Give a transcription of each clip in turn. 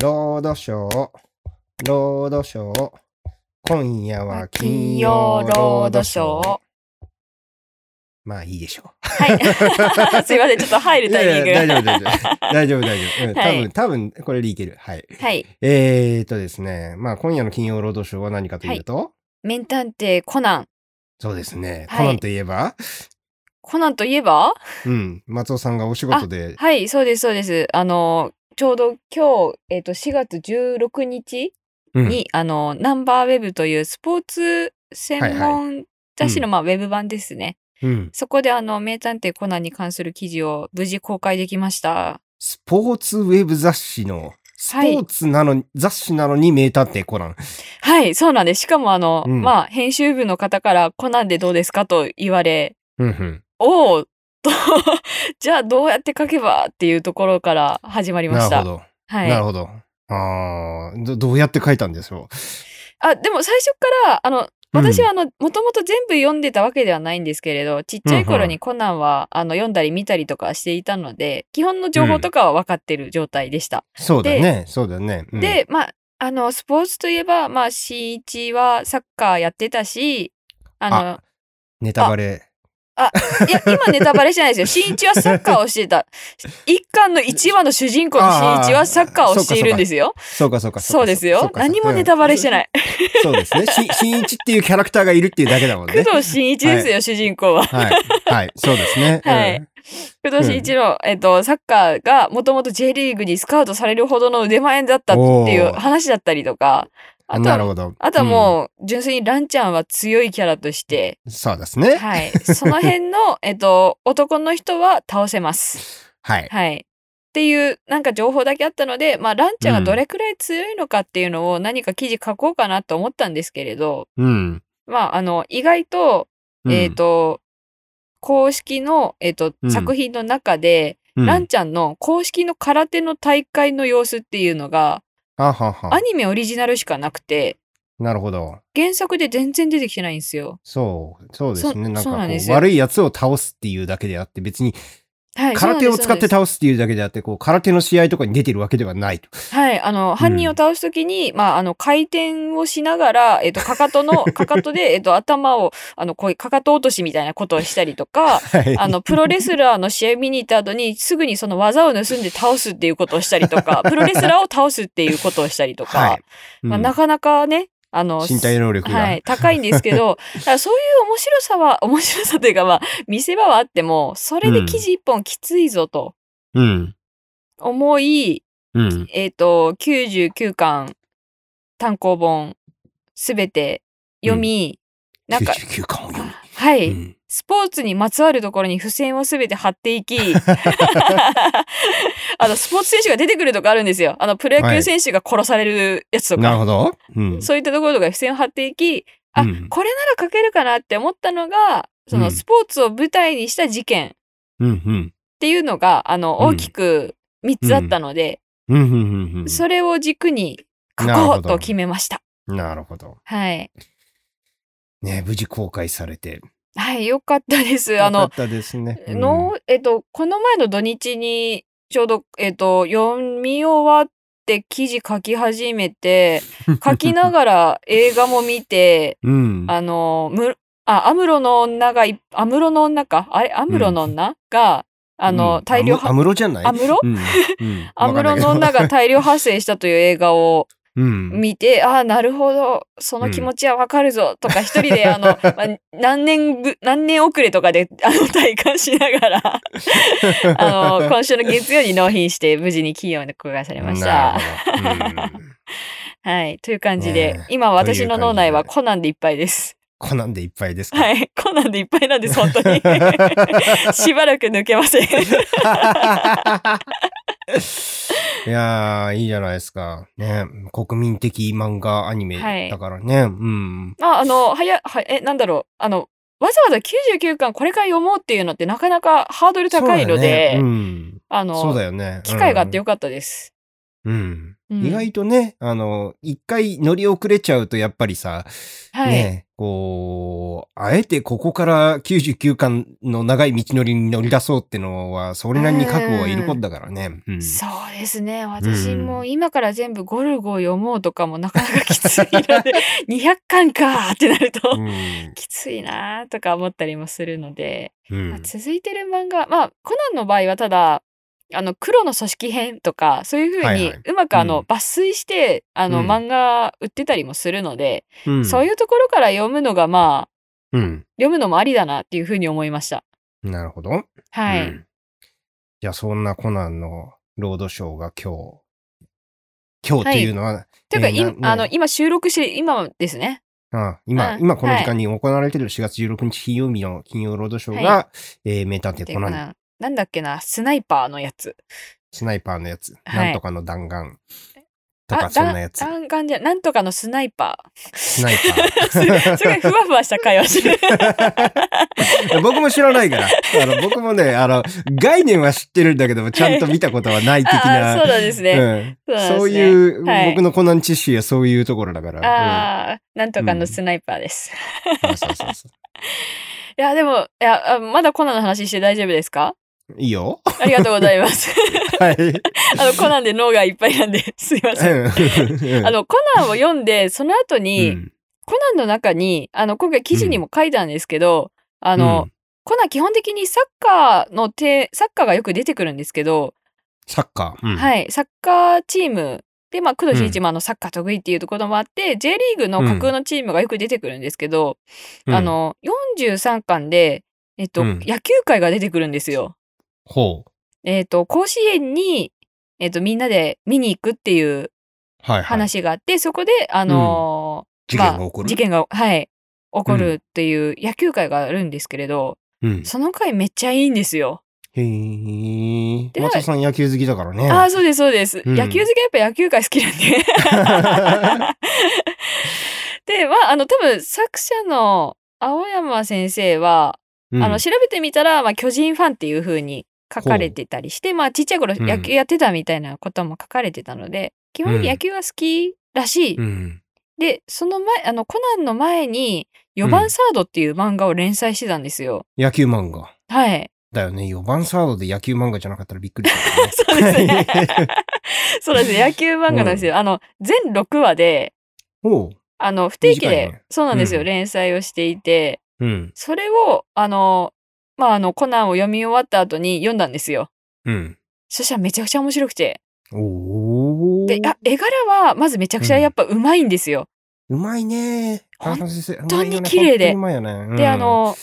ロードショー、ロードショー。今夜は金金曜曜ロロードショー。まあいいでしょう。はい。すいません、ちょっと入るタイミングいやいや大丈夫、大丈夫。大丈夫、大丈夫。うん多はい分、多分、これでいける。はい。はい。えーとですね。まあ今夜の金曜ロードショーは何かというと、名探偵コナン。そうですね。はいコナンといえば、コナンといえば？うん、松尾さんがお仕事で、はい、そうです、そうです。あの、ちょうど今日、えっ、と、4月16日うんに、あの、ナンバーウェブというスポーツ専門雑誌の、うんまあ、ウェブ版ですね。うん、そこで、あの、名探偵コナンに関する記事を無事公開できました。スポーツウェブ雑誌の、スポーツなの、雑誌なのに名探偵コナン。はい、そうなんです。しかも、あの、うんまあ、編集部の方から、コナンでどうですかと言われ、うんうん。おおと、じゃあどうやって書けばっていうところから始まりました。なるほど。はい。なるほど。ああ、どどうやって書いたんでしょあ、でも最初から、あの、私はあの、もともと全部読んでたわけではないんですけれど、ちっちゃい頃にコナンは、あの、読んだり見たりとかしていたので、基本の情報とかは分かってる状態でした。う。そうだね。そうだね。うん、で、まあ、あの、スポーツといえば、まあ、新一はサッカーやってたし、あの、ネタバレ。いや、今ネタバレしてないですよ。新一はサッカーをしてた。一巻の一話の主人公の新一はサッカーをしているんですよ。そうかそうかそうですよ。何もネタバレしてい。ない。そうですね。し新一っていうキャラクターがいるっていうだけだもんね。工藤新一ですよ、主人公は。はい。はい。そうですね。はいうん工藤新一の、えっと、サッカーがもともと J リーグにスカウトされるほどの腕前だったっていう話だったりとか、あとは、なるほど。あとはもう、純粋にランちゃんは強いキャラとして、うんそうですね。はい。その辺の、えっと、男の人は倒せます。はい。はい。っていう、なんか情報だけあったので、まあ、ランちゃんがどれくらい強いのかっていうのを何か記事書こうかなと思ったんですけれど、うん。まあ、あの、意外と、うんえっ、、と、公式の、えっ、と、うん作品の中で、うんランちゃんの公式の空手の大会の様子っていうのが、はははアニメオリジナルしかなくて、なるほど。原作で全然出てきてないんですよ。そう、そうですね。そなんかこう、悪いやつを倒すっていうだけであって、別にはい。空手を使って倒すっていうだけであって、こう、空手の試合とかに出てるわけではないと。はい。あの、犯人を倒すときに、まあ、あの、回転をしながら、えっ、と、かかとの、かかとで、えっ、と、頭を、あの、こういうかかと落としみたいなことをしたりとか、はい。あの、プロレスラーの試合見に行った後に、すぐにその技を盗んで倒すっていうことをしたりとか、プロレスラーを倒すっていうことをしたりとか、はい。まあ、うんなかなかね、あの、身体能力が。はい、高いんですけど、そういう面白さは、面白さというか、まあ、見せ場はあっても、それで記事一本きついぞとうん。思い、うん。えっ、と、99巻単行本すべて読み、なんか、99巻を読む。はい、うんスポーツにまつわるところに付箋をすべて貼っていき、あの、スポーツ選手が出てくるとかあるんですよ。あの、プロ野球選手が殺されるやつとか。なるほど。うん。そういったところとかに付箋を貼っていき、あ、うんこれなら書けるかなって思ったのが、そうのんスポーツを舞台にした事件っ。ていうのが、あの、うん大きく3つあったので。それを軸に書こうと決めました。なるほど。はい。ね、無事公開されて。はい、よかったです。あのよかっ、たですね。うん。の、えっと、この前の土日に、ちょうど、えっと、読み終わって記事書き始めて、書きながら映画も見て、うん。あの、む、あ、アムロの女がい、アムロの女か？あれ？アムロの女が、あの、うん。大量アムアムロじゃない？アムロ？うん。うん。アムロの女が大量発生したという映画をうん。見て、ああ、なるほど、その気持ちはわかるぞ、とか一人で、あの、まあ何年ぶ、何年遅れとかで、あの、体感しながら、あの、今週の月曜に納品して、無事に企業に公開されました。うんはい。という感じで、ねえ今私の脳内はコナンでいっぱいです。コナンでいっぱいですか？はい。コナンでいっぱいなんです、本当に。しばらく抜けません。いやー、いいじゃないですか。ね。国民的漫画アニメはいだからね。うん。まあ、あの、はや、は、え、なんだろう。あの、わざわざ99巻これから読もうっていうのってなかなかハードル高いので、そうだよねうん。あの、そうだよね。機会があってよよかったです。うん。うん意外とね、あの、一回乗り遅れちゃうとやっぱりさ、はい。ね、こう、あえてここから99巻の長い道のりに乗り出そうってのは、それなりに覚悟はいることだからね。うん。そうですね。私も今から全部ゴルゴを読もうとかもなかなかきついので、200巻かーってなると、うん。きついなーとか思ったりもするので、うんまあ続いてる漫画、まあ、コナンの場合はただ、あの、黒の組織編とか、そういうふうにはいはいうまくあの、うん抜粋して、あの、うん漫画売ってたりもするので、うんそういうところから読むのが、まあ、うん。読むのもありだなっていうふうに思いました。なるほど。はい。うんじゃあ、そんなコナンのロードショーが今日、今日っていうのは、というか、えあの今収録して、今ですね。あ今、うん今この時間に行われている4月16日金曜日の金曜ロードショーが、はえー名探偵コナン、でななんだっけな、スナイパーのやつ。スナイパーのやつ、はいなんとかの弾丸とあか、そんなやつ。弾丸じゃ、なんとかのスナイパスナイパー。すごいふわふわした会話してる。ー。僕も知らないから。あの僕もね、あの、概念は知ってるんだけども、ちゃんと見たことはない的な。そうなんですね。うんそうねいう、はい僕のコナン知識はそういうところだから。ああ、なんとかのスナイパーです。うんあそうそうそ いや、でも、いや、あまだコナンの話して大丈夫ですか？う。いいよ。ありがとうございます。はい。あの、コナンで脳がいっぱいなんで、すいません。うんあの、コナンを読んで、その後に、うんコナンの中に、あの、今回記事にも書いたんですけど、あの、コナン基本的にサッカーの手、サッカーがよく出てくるんですけど、サッカー。うんはい、サッカーチームで、まあ、工藤新一もあのサッカー得意っていうところもあって、J リーグの架空のチームがよく出てくるんですけど、うんあの、43巻で、えっと、うん野球界が出てくるんですよ。ほう。えっと、甲子園に、えっと、みんなで見に行くっていうはいはい。話があって、そこで、あのー事件が起こる？まあ事件が、はい、起こるっていう野球界があるんですけれど、うん。その回めっちゃいいんですよ。へえ。で松田さん野球好きだからね。ああ、そうです、そうです。うん野球好きはやっぱ野球界好きなんで。で、まあ、あの、多分作者の青山先生は、うんあの、調べてみたら、まあ、巨人ファンっていう風に書かれてたりして、まあ、ちっちゃい頃うん野球やってたみたいなことも書かれてたので、基本的に野球が好きらしい。うん。で、その前、あの、コナンの前に、4番サードっていう漫画を連載してたんですよ。野球漫画。はい。だよね。4番サードで野球漫画じゃなかったらびっくりす そうるですね。ね。そうですね。野球漫画なんですよ。あの、全6話で。あの、不定期で、ねそうなんですよ、うん連載をしていて、うん。それを、あの、まあ、あの、コナンを読み終わった後に読んだんですよ。うん。そしたらめちゃくちゃ面白くて。おお。で、あ、絵柄は、まずめちゃくちゃやっぱうまいんですよ。うまいね。本。当に綺麗でうまいよね。うんで、あ、の、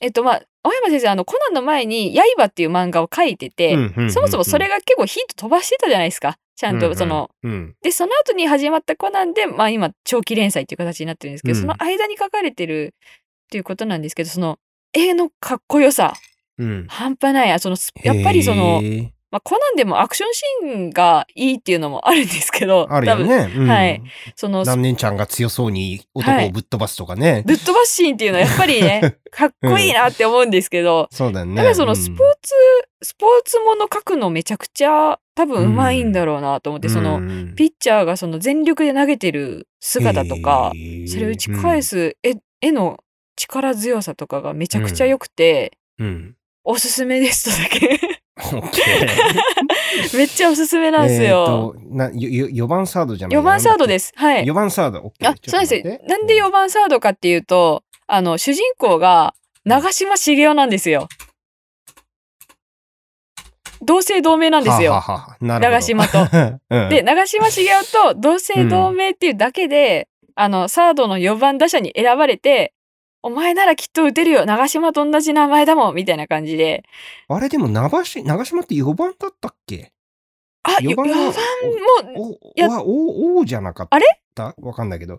えっと、まあ、青山先生、あの、コナンの前に、刃っていう漫画を書いてて、そもそもそれが結構ヒント飛ばしてたじゃないですか。ちゃんと、その、、うんうんで、その後に始まったコナンで、まあ今、長期連載っていう形になってるんですけど、うんその間に書かれてるっていうことなんですけど、その、絵のかっこよさ、うん。半端ない。あその、スやっぱりそのまあ、コナンでもアクションシーンがいいっていうのもあるんですけど、あるよね。うんはい。その、何年ちゃんが強そうに男をぶっ飛ばすとかね。ぶっ飛ばすシーンっていうのはやっぱりね、かっこいいなって思うんですけど、そうだよね。やっぱりそのスポーうんツ、スポーツもの書くのめちゃくちゃ多分うまいんだろうなと思って、その、うんピッチャーがその全力で投げてる姿とか、それを打ち返す絵,、絵の力強さとかがめちゃくちゃ良くて、うん。おすすめですとだけ。めっちゃおすすめなんですよ。えーとなよよ4番サードじゃない？4番サードです。はい。4番サード。オッケーあ、そうなんですなんで4番サードかっていうと、あの、主人公が長嶋茂雄なんですよ。同姓同名なんですよ。ははは長嶋と。うんで、長嶋茂雄と同姓同名っていうだけで、あの、サードの4番打者に選ばれて、お前ならきっと打てるよ長嶋と同じ名前だもんみたいな感じで。あれでも長し長島って4番だったっけ？あ、4 4番番はも、おやはおおじゃなかった？あれ？わかんないけど。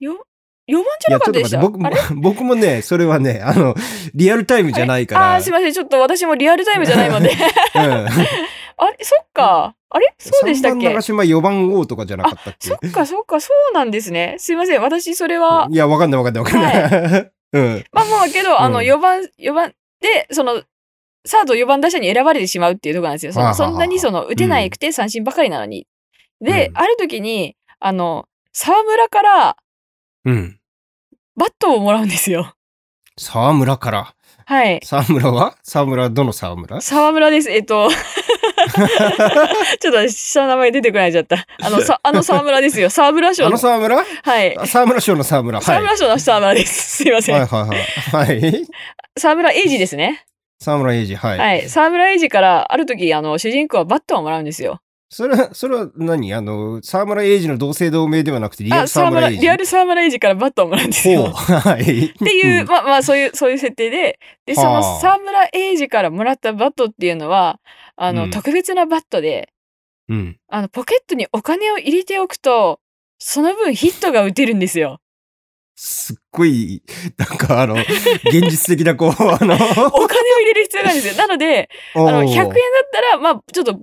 よ4番じゃなかったでした？いやちょっと待ってあれ？僕 僕もね、それはね、あの、リアルタイムじゃないから。あーすいません。ちょっと私もリアルタイムじゃないので。うん あれ？そっか。あれ？そうでしたっ3番け長島4番王とかじゃなかったっけ？そっかそっか、そうなんですね。すいません。私それは、いや、わかんないわかんないわかんない。うん。まあまあけど、あの、うん4番、4番で、その、サード4番打者に選ばれてしまうっていうところなんですよ。そのそんなにその、打てないくて三振ばかりなのに。で、うんある時に、あの、沢村からうん。バットをもらうんですよ。沢村から。はい。沢村は？沢村はどの沢村？沢村です。えっと、ちょっと下の名前出てこないちゃった。あの、さあの沢村ですよ。沢村賞のあの。沢村？はい。あ沢村賞の沢村。はい。沢村賞の沢村です。すいません。はいはいはい。はい。沢村英二ですね。沢村栄治。はい。はい。沢村英二から、ある時、あの、主人公はバットをもらうんですよ。それは、それは何？あの、沢村栄治の同姓同名ではなくて、リアあ、ル沢沢村、村栄治。リアル沢村英二からバットをもらうんです。よ。はい。っっていう、まあまあ、そういう、そういう設定で、で、そはあの沢村英二からもらったバットっていうのは、あの、うん特別なバットで、うん。あの、ポケットにお金を入れておくと、その分ヒットが打てるんですよ。すっごい、なんかあの、現実的なこう、あの、お金を入れる必要があるんですよ。なので、あの、100円だったら、まあ、ちょっと、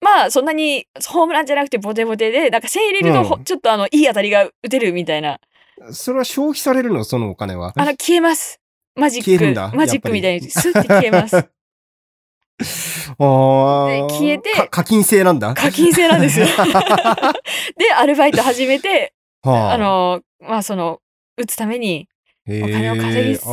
まあ、そんなにホームランじゃなくてボテボテで、なんか1000入れるとほ、うんちょっとあの、いい当たりが打てるみたいな。円。それは消費されるの？そのお金は？あの、消えます。マジック。消えるんだマジックみたいに、スッて消えます。あ消えてか課金制なんだ。課金制なんですよ。で、アルバイト始めて、はあ、の、まあ、その、打つために、おお金を稼ぎつつ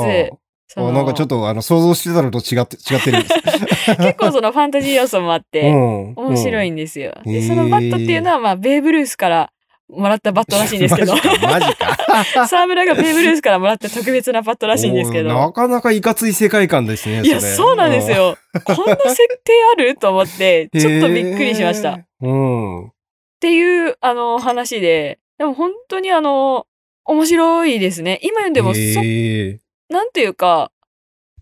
そなんかちょっとあの想像してたのと違って、違ってる。結構そのファンタジー要素もあって、うん面白いんんですよ。で、そのバットっていうのは、まあ、ベーブ・ルースからもらったバットらしいんですけどマ、ジか。沢村 がベーブ・ルースからもらった特別なバットらしいんですけおーなど、かなかいかつい世界観ですね。いや、れそうなんです。よ。こんな設定ある？と思って、うんちょっとびっくりしました。うん。ていう、あの、話で、でも本当にあの、面白いですね。今読んでも、そ、なんていうか、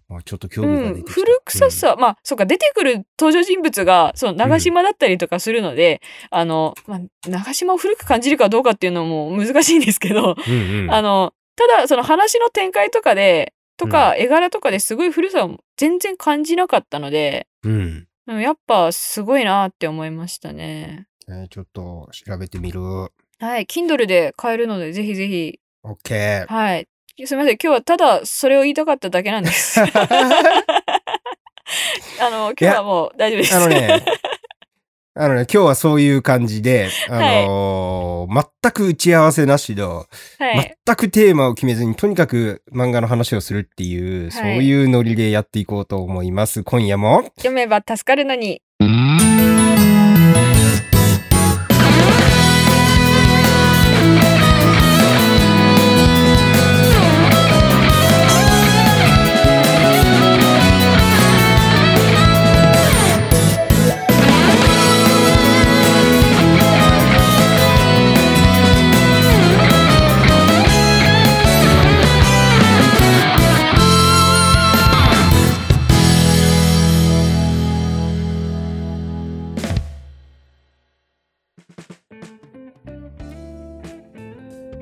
あちょっと興うん、味が出てきた。古臭さ、まあ、そうか、出てくる登場人物が、その、長島だったりとかするので、あの、まあ、長島を古く感じるかどうかっていうのも難しいんですけど、うん。うんうんあの、ただ、その話の展開とかで、とか、絵柄とかですごい古さを全然感じなかったので、うん。うんやっぱすごいなって思いましたね。えーちょっと調べてみる。はい、Kindle で買えるので、ぜひぜひ、オッケー。はい。すみません、今日はただそれを言いたかっただけなんです。あの、今日はもう大丈夫です。あのね、あのね、今日はそういう感じで、あのー全く打ち合わせなしの、はい。全くテーマを決めずに、とにかく漫画の話をするっていう、そういうノリでやっていこうと思います。今夜も。読めば助かるのに。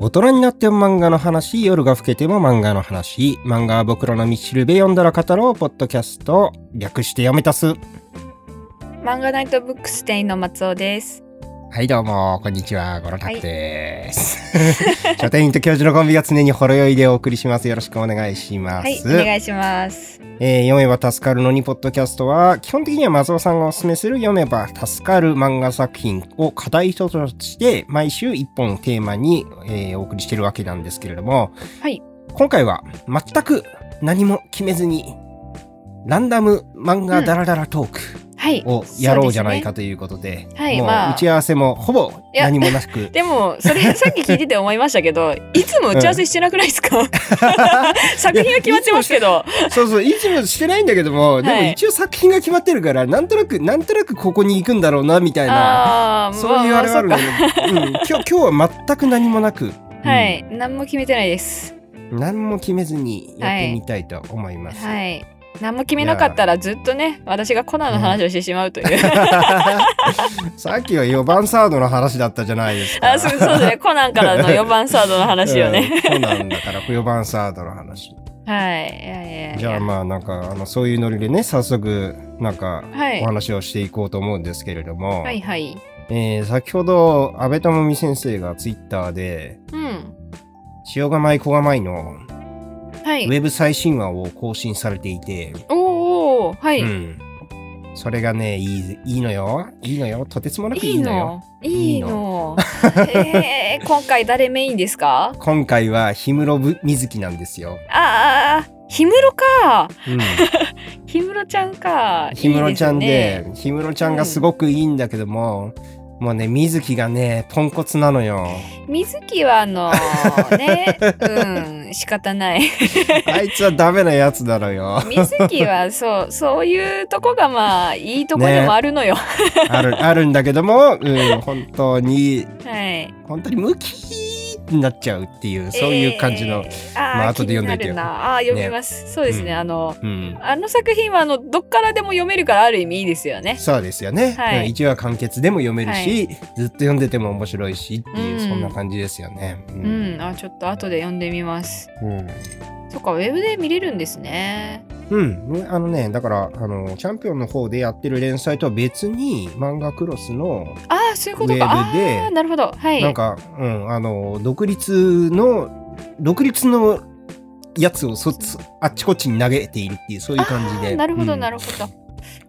大人になっても漫画の話、夜が更けても漫画の話、漫画は僕らの道しるべ読んだら語ろう、ポッドキャスト、略して読めたす。漫画ナイトブックス店員の松尾です。はい、どうも、こんにちは、ゴロタクです。書店員と教授のコンビが常にほろ酔いでお送りします。よろしくお願いします。はい、お願いします。えー読めば助かるのにポッドキャストは基本的には松尾さんがおすすめする読めば助かる漫画作品を課題一つとして毎週一本テーマに、えーお送りしてるわけなんですけれども、はい今回は全く何も決めずにランダム漫画ダラダラトークはい。をやろうじゃないそかということで、はい打ち合わせもほぼ何もなく でも、それさっき聞いてて思いましたけど、いつも打ち合わせしてなくないですか、作品は決まってますけど。そうそう、いつもしてないんだけども、でもはい一応作品が決まってるから、なんとなく、なんとなくここに行くんだろうな、みたいな。そういうあれはあるのまで、うん、今日、今日は全く何もなく、あはい。何も決めてないです。うん何も決めずにやってみたいと思います。はい。何も決めなかったらずっとね、私がコナンの話をしてしまうという。さっきは4番サードの話だったじゃないですか。あそうそうですね。コナンからの4番サードの話をね。うんそうなんだから、4番サードの話。はい。いやいやじゃあまあなんか、あの、そういうノリでね、早速、なんか、はいお話をしていこうと思うんですけれども、はいはい。えー先ほど、安倍智美先生がツイッターで、うん。塩釜い小釜いのはい。ウェブ最新話を更新されていて、おーおーはい。うんそれがね、いい、いいのよ。いいのよ。とてつもなくいいいいの？よ。の？いいのえー、今回誰メインですか？今回は氷室水木なんですよ。ああ、氷室か。うん。氷室ちゃんか。氷室ちゃんで、すね氷室ちゃんがすごくいいんだけども、もうね、水木がね、ポンコツなのよ。水木はあの ね、うん、仕方ない。あいつはダメなやつなのよ。水木はそう、そういうとこがまあ、いいとこでもあるのよ。ある、あるんだけども、うん、本当に、はい。本当にムキーになっちゃうっていう、そういう感じの、えー、あー、まあ後で読んどいてあー読みます、そうですね、うん。あのうん。あの作品はあのどっからでも読めるからある意味いいですよね。そうですよね。はい。うん一話完結でも読めるし、ずっと読んでても面白いしっていう、うん。そんな感じですよね。ううん、あちょっと後で読んでみます。うんそっかウェブで見れるんですね。うん、ねあのね、だから、あの、チャンピオンの方でやってる連載とは別に、漫画クロスの、ああそういうことか。ああなるほど。はい。なんか、うん、あの、独立の、独立のやつをそつあっちこっちに投げているっていう、そういう感じで。なるほど、うん。なるほど。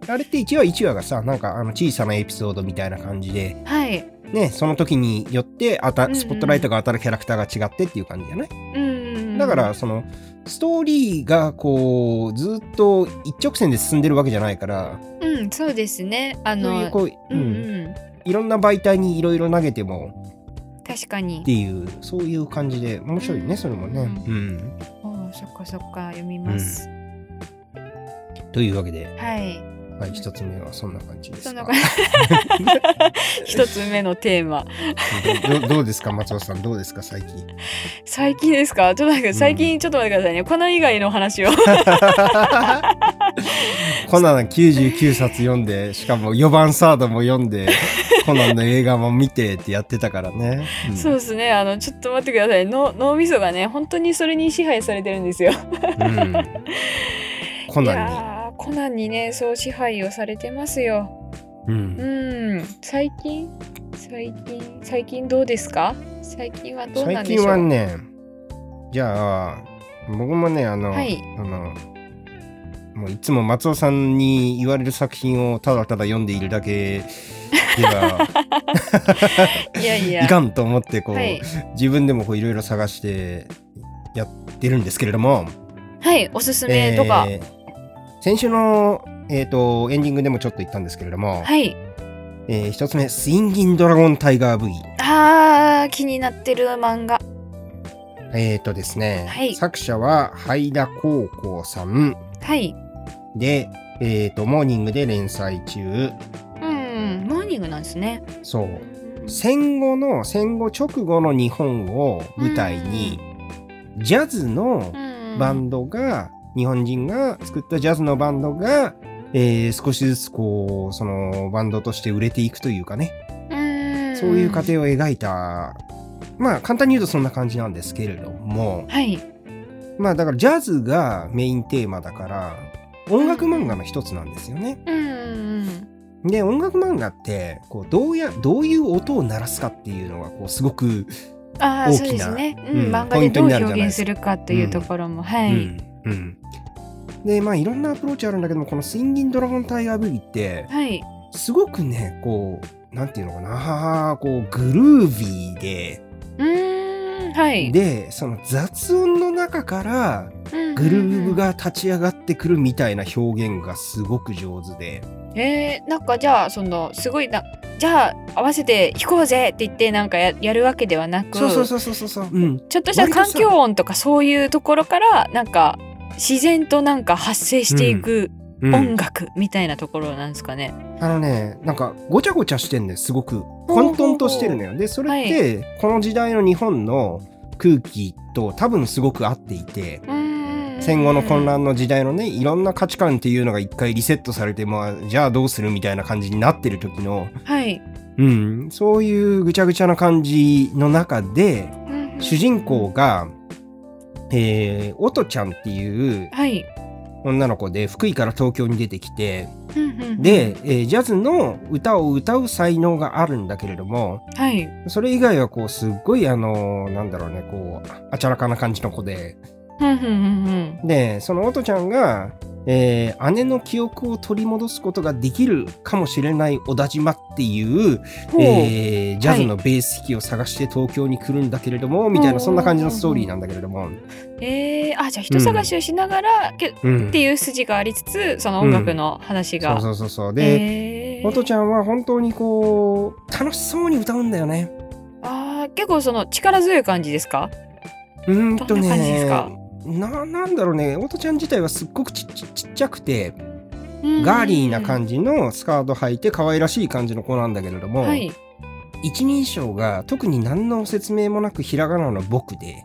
あれって1話1話がさ、なんかあの小さなエピソードみたいな感じで、はい。ね、その時によってあたスポットライトが当たるキャラクターが違ってっていう感じだね。うんだから、その、ストーリーがこう、ずっと一直線で進んでるわけじゃないから、うんそうですね。あそういうう、うん。う、うん。んいろんな媒体にいろいろ投げても確かに。っていう、そういう感じで、面白いね、うん。それもね。うん。おーそっかそっか読みます、というわけで、はいはい、一つ目はそんな感じですか？一つ目のテーマ。どどどうですか、松尾さん、どうですか、最近。最近ですか？ちょっと待って最近ちょっと待ってくださいね、コナン以外の話を。コナン99冊読んで、しかも4番サードも読んで、コナンの映画も見てってやってたからね。ん。そうですね。あのちょっと待ってください。の脳みそがね本当にそれに支配されてるんですよ。うん。コいナンやーコナンにねそう支配をされてますよ。に。う。うん。ん最近？最近？最近どうですか？最近はどうな最んでしょう？近はね、じゃあ、僕もね、あの、はい。あの、もういつも松尾さんに言われる作品をただただ読んでいるだけでは いやいや。いかんと思ってこう、はい、自分でもこういろいろ探してやってるんですけれども、はい、おすすめとか、えー先週の、えー、とエンディングでもちょっと言ったんですけれども、はい。えー一つ目「スインギンドラゴンタイガー V」あー気になってる漫画。えっ、とですね、はい。作者は灰田高校さん。はい。で、えー、とモーニングで連載中。うんモーニングなんですね。そう。戦後の戦後直後の日本を舞台に、ジャズのうん。バンドが、日本人が作ったジャズのバンドが、えー少しずつこうそのバンドとして売れていくというかね、うん。そういう過程を描いた。まあ簡単に言うとそんな感じなんですけれども。はい。まあだからジャズがメインテーマだから音楽漫画の一つなんですよね。うんで音楽漫画ってこうどうやどういう音を鳴らすかっていうのがこうすごく、ああそう大きなですね、ううんん、漫画でどうポイントになるじゃないですか。表現するかとい。うところも、はい、うん。うんでまあいろんなアプローチあるんだけどもこの「スインギンドラゴンタイガーブギ」ってはい。すごくねこうなんていうのかなこうグルービーでうーんはい。でその雑音の中からグルーブが立ち上がってくるみたいな表現がすごく上手で、えー、なんかじゃあそのすごいなじゃあ合わせて弾こうぜって言ってなんかややるわけではなくそうそうそうそうそうそう、うん、ちょっとした環境音とかそういうところからなんか自然となんか発生していくうん。音楽みたいなところなんですかね。あのねなんかごちゃごちゃしてんねすごく。混沌としてるのよ。でそれって、この時代の日本の空気と多分すごく合っていて。うーん戦後の混乱の時代のねいろんな価値観っていうのが一回リセットされてまあじゃあどうするみたいな感じになってる時の、はい。うん、そういうぐちゃぐちゃな感じの中でうん主人公が、えー、おとちゃんっていうはい。女の子で福井から東京に出てきてで、えージャズの歌を歌う才能があるんだけれどもはい。それ以外はこうすっごいあのなんだろうねこうあちゃらかな感じの子ででそのおとちゃんが、えー姉の記憶を取り戻すことができるかもしれない小田島っていう、えージャズのベース弾きを探して東京に来るんだけれども、みたいなそんな感じのストーリーなんだけれども、えー、あじゃあ人探しをしながら、けっうん。ていう筋がありつつその音楽の話が。そうそうそうそう。で、えー。音ちゃんは本当にこう楽しそうに歌うんだよね。あー結構その力強い感じですか？うーんとどんな感じですねか？ななんだろうね音ちゃん自体はすっごくちっちちっちゃくてガーリーな感じのスカート履いて可愛らしい感じの子なんだけれども、はい。一人称が特に何の説明もなくひらがなの僕で、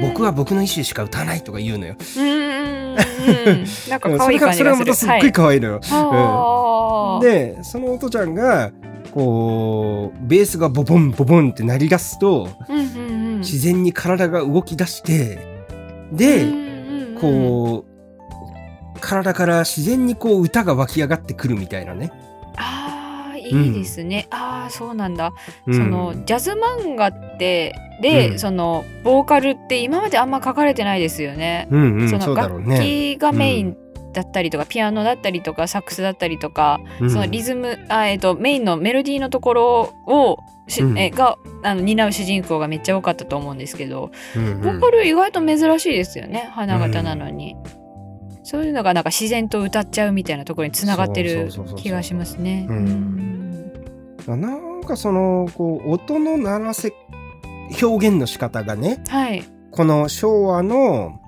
僕は僕の意思でしか歌わないとか言うのよ。うーん なんか可愛いそれが。またすっごい可愛いのよ。はい、でその音ちゃんがこうベースがボボンボボンって鳴り出すとうんうんうん、自然に体が動き出してで、うんうんうん、こう体から自然にこう歌が湧き上がってくるみたいなね。ああいいですね、ああそうなんだ、うん。そのジャズ漫画ってで、うん。そのボーカルって今まであんま書かれてないですよね。うんうん、その楽ね。器がメインだったりとか、ピアノだったりとかサックスだったりとか、うん。そのリズムあ、えっとメインのメロディーのところをえがあの担う主人公がめっちゃ多かったと思うんですけど、うんうん。ボーカル意外と珍しいですよね花形なのに、そういうのがなんか自然と歌っちゃうみたいなところにつながってる気がしますね。うん。うん。なんかそのこう音の鳴らせ表現の仕方がねはい。この昭和の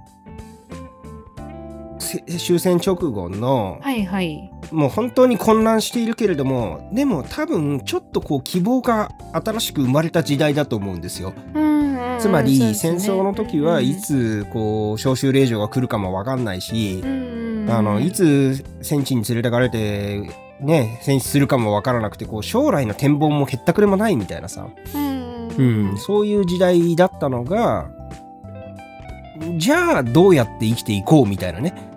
せ終戦直後のはいはい。もう本当に混乱しているけれどもでも多分ちょっとこう希望が新しく生まれた時代だと思うんですよ。うんうん。つまり戦争の時はいつこう召集令状が来るかも分かんないしうんうんあのいつ戦地に連れてかれてね戦死するかも分からなくてこう将来の展望もへったくれもないみたいなさ、うん。うん、そういう時代だったのがじゃあどうやって生きていこうみたいなね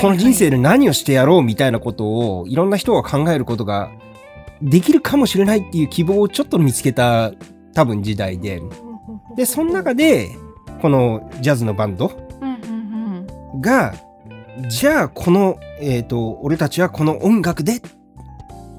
この人生で何をしてやろうみたいなことをいろんな人が考えることができるかもしれないっていう希望をちょっと見つけた多分時代で。でその中でこのジャズのバンドがじゃあこの、えー、と俺たちはこの音楽で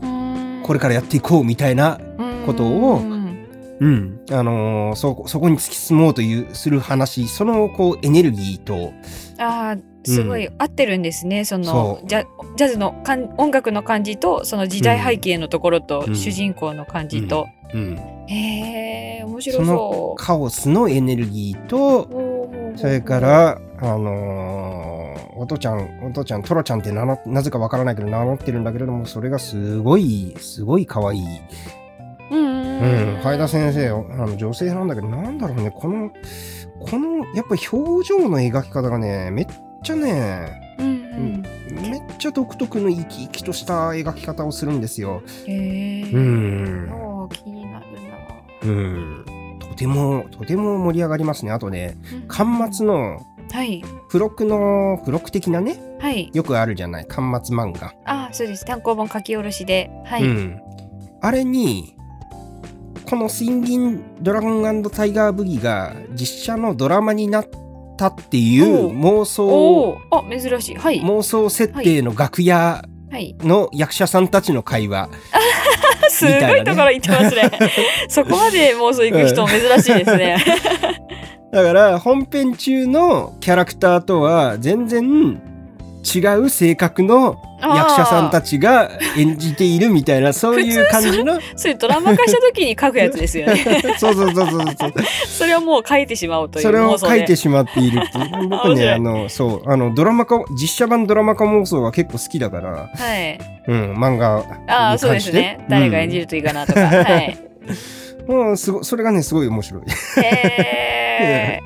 うん。これからやっていこうみたいな、ことをうん。うん。あのーそそこに突き進もうというする話そのこうエネルギーとあーすごい合ってるんですね、そのそう。ジャジャズのかん音楽の感じとその時代背景のところと、うん。主人公の感じと、うん、へえ面そ白のそうカオスのエネルギーとそれから、あのーお父ちゃん、お父ちゃん、トラちゃんって名乗なぜかわからないけど名乗ってるんだけれども、それがすごい、すごい可愛い。うんうんううん。ん、ハイダ先生、あの女性なんだけど、なんだろうね、この、この、やっぱり表情の描き方がね、めっちゃね、うんうんめっちゃ独特の生き生きとした描き方をするんですよ。へえうん。気になるうん。とても、とても盛り上がりますね。あとね、な巻末の、はい付録の、付録的なね、はいよくあるじゃない、巻末漫画。あそうです単行本書き下ろしではい、うん、あれにこの「シンギン・ドラゴンタイガー・ブギ」が実写のドラマになったっていう妄想。あ珍しい。はい。妄想設定の楽屋はい。の役者さんたちの会話、すごいところ行ってますね。そこまで妄想行く人珍しいですね。だから本編中のキャラクターとは全然違う性格の役者さんたちが演じているみたいな そういう感じの。そういうドラマ化した時に書くやつですよね。そうそうそうそうそう。それをもう書いてしまおうというそれを書いてしまっているっていう。僕ねあのそうあのドラマ化実写版ドラマ化妄想が結構好きだから、はい。うん、漫画にああそうです関してね誰が演じるといいかなとか、はい。うん、うんすごそれがねすごい面白い。へえ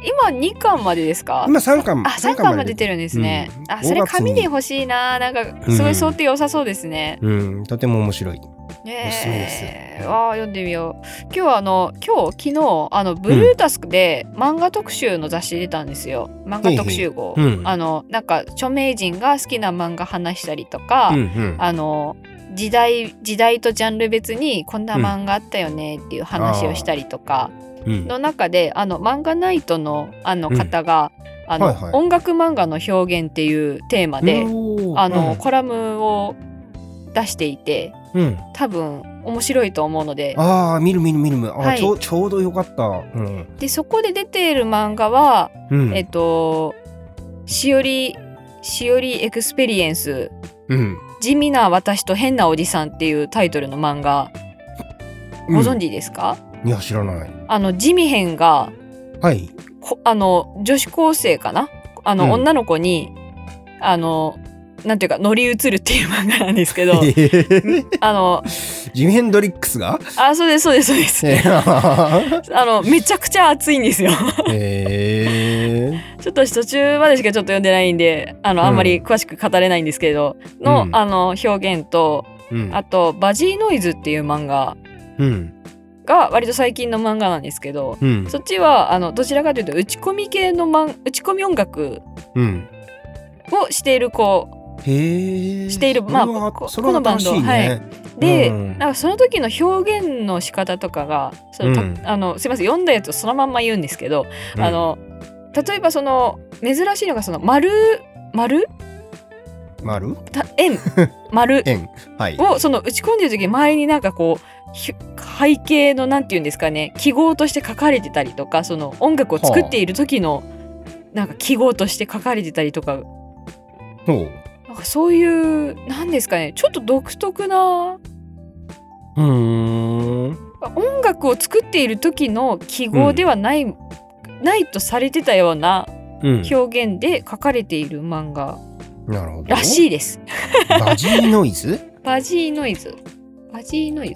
今2巻までですか？今3巻。あ3巻まで。出てるんですね、うん。あそれ5月に。紙で欲しいななんかすごい想定良さそうですね、うん。とても面白い。え。わあ読んでみよう。今日はあの今日昨日あのブルータスクで漫画特集の雑誌出たんですよ。漫画特集号、うん。あのなんか著名人が好きな漫画話したりとか、うんうん。あの時代時代とジャンル別にこんな漫画あったよねっていう話をしたりとか。うんの中で、あの漫画ナイトのあの方が、あの、はいはい。音楽漫画の表現っていうテーマで、あの、うん。コラムを出していてうん、多分面白いと思うのでああ見る見る見る。あー、はい。ちょうちょうどよかった。うん、でそこで出ている漫画は、うん、えっと「しおりしおり Experience うん。地味な私と変なおじさん」っていうタイトルの漫画ご存知ですか、いや知らない。あのジミヘンがはい。こあの女子高生かな？あの、うん。女の子にあのなんていうか乗り移るっていう漫画なんですけど あのジミヘンドリックスが？あそうですそうですそうです。へ あのめちゃくちゃ熱いんですよ。え。ちょっと途中までしかちょっと読んでないんであのうんあんまり詳しく語れないんですけど、の,、うん。あの表現とうん。あと「バジーノイズ」っていう漫画うんが割と最近の漫画なんですけどうん。そっちはあのどちらかというと打ち込み系のマン打ち込み音楽うん。をしている子へえ。しているまあこのバンド。新しい。ねで、うん。なんかその時の表現の仕方とかがそのたうん。あのすいません読んだやつをそのまんま言うんですけど、うん。あの例えばその珍しいのがその丸丸？丸？た円。丸。円。はい。をその打ち込んでる時周りになんかこうひ背景のなんていうんですかね記号として書かれてたりとかその音楽を作っている時のなんか記号として書かれてたりとか。ほう。なんかそういうなんですかねちょっと独特なうーん。音楽を作っている時の記号ではない、ないとされてたようなうん。表現で書かれている漫画らしいです。バジーノイズ？バジーノイズ。バジーノイズ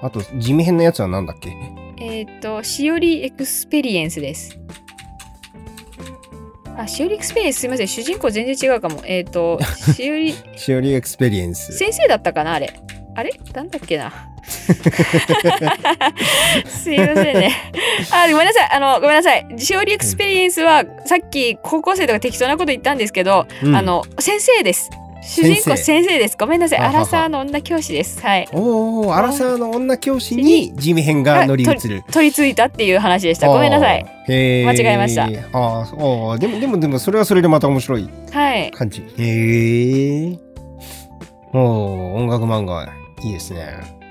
あとジミヘンのやつはなんだっけ？えっ、と、しおりエクスペリエンスです。あ、しおりエクスペリエンスすいません。主人公全然違うかも。えっ、と、しおり、しおりエクスペリエンス先生だったかなあれ？あれ？なんだっけな？すいませんね。あ、ごめんなさい。あの、ごめんなさい。しおりエクスペリエンスは、さっき高校生とか適当なこと言ったんですけど、うんあの、先生です。主人公先生です。ごめんなさい。はははアラサーの女教師です。はい。おおアラサーの女教師にジミヘンが乗り移る取り付いたっていう話でした。ごめんなさい。間違えましたあーあーでもでもでもそれはそれでまた面白いはい。感じへえおお音楽漫画いいですね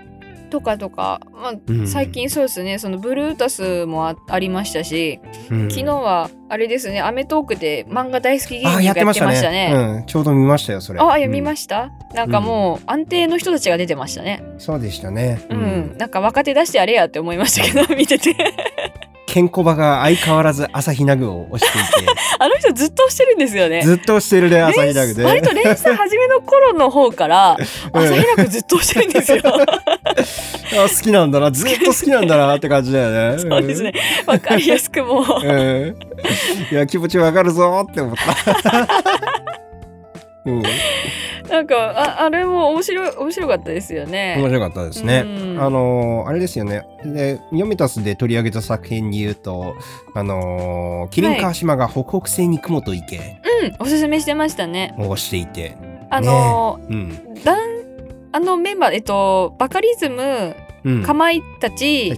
とかとか、まあうん。最近そうですねそのブルータスもあありましたし、うん。昨日はあれですね『アメトーーク』で漫画大好き芸人がやってましたね。うん、ちょうど見ましたよそれ。あ、いやうん。見ました、なんかもう安定の人たちが出てましたね。そうでしたね。うん、なんか若手出してやれやって思いましたけど 見ててケンコバが相変わらず朝日奈具を押してい あの人ずっとしてるんですよね。て。ずっと押してるね朝日奈具で割と連載始めの頃の方から 朝日奈くずっとしてるんですよ。あ好きなんだな。ずっと好きなんだなって感じだよね。そうですね。わかりやすくもう。んいや気持ちわかるぞって思った。うんなんかああれも面白い面白かったですよ面ね。白かったですね。うんあのーあれですよね。で、読めたすで取り上げた作品に言うと、あのーキリン川島が北北西に雲と池うん、おすすめしてましたね。をしていて、あのうん。ー、だんあのメンバーえっとバカリズム、うん。かまいたち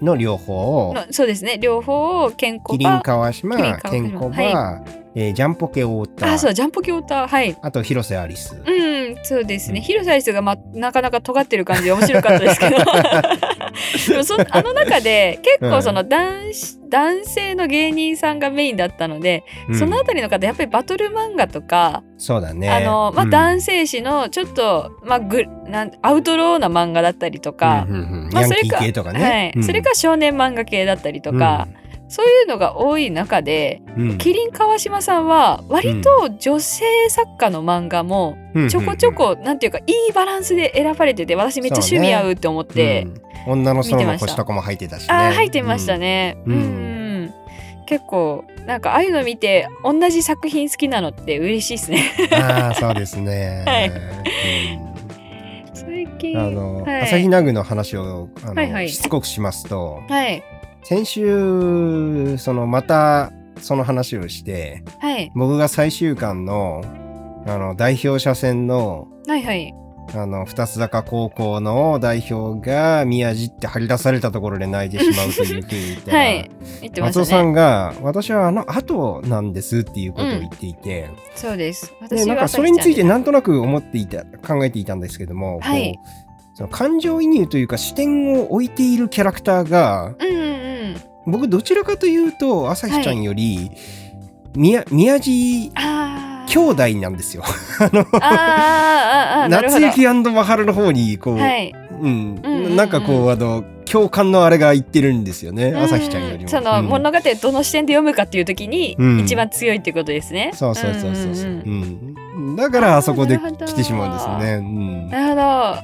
の両方を、のそうですね。両方をケンコキリンバ川島キリン、川島ケンコバ、はえージャンポケ太田、あそうジャンポキオタはい。あと広瀬アリス。うんそうですね、うん広瀬アリスが、ま、なかなか尖ってる感じで面白かったですけど でもそあの中で 結構その男子、男性の芸人さんがメインだったので、うん。そのあたりの方やっぱりバトル漫画とか、そうだね。あのまあ、うん。男性誌のちょっと、まあ、グなんアウトローな漫画だったりとか、うんうんうん。まあそれかね。はい。うん。それか少年漫画系だったりとか、そういうのが多い中でうん。キリン川島さんは割と女性作家の漫画もうん。ちょこちょこなんていうかいいバランスで選ばれてて私めっちゃ趣味合うって思って、うん女の園の見てました星とかも入ってたしね。ああ入ってましたね。ううん。ん、うん。結構なんかああいうの見て同じ作品好きなのって嬉しいですね。うん。ああ、そうですね。はい。うん。最近あの、はい。朝日奈具の話をあの、はいはい。しつこくしますとはい。先週そのまたその話をしてはい。僕が最終巻のあの代表者戦のはいはいあの、二つ坂高校の代表が宮地って張り出されたところで泣いてしまうというふうに言ったら、はい。言ってましたね。松尾さんが、私はあの後なんですっていうことを言っていて、そうです。で、私はなんかそれについてなんとなく思っていた、考えていたんですけども、はいその感情移入というか視点を置いているキャラクターが、うんうんうん。僕どちらかというと、朝日ちゃんより、宮宮地。兄弟なんですよ。あ ーあー、あーあー、なるほど。夏雪マハルの方に、こう、はい。うんうんうんうんなんかこう、あの、共感のあれが言ってるんですよね、朝日ちゃんよりも。その、うん物語をどの視点で読むかっていう時に、うん一番強いってことですね。そうそうそうそうそう、んんんうんだからあそこで来てしまうんですね。うんなるほど。あ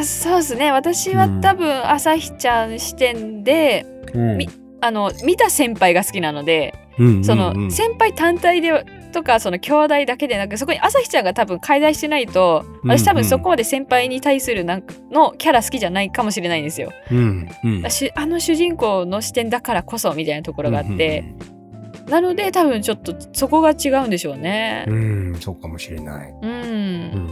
あ、そうですね。私は多分、朝日ちゃん視点で、うんみあの、見た先輩が好きなので、うんうんうんその、先輩単体で、とかその兄弟だけでなくそこに朝日ちゃんが多分介在してないと私多うんうん。分そこまで先輩に対するなんかのキャラ好きじゃないかもしれないんですよ。うんうん。しあの主人公の視点だからこそみたいなところがあって、なので多分ちょっとそこが違うんでしょうねう。ん、うんそうかもしれない、うん。う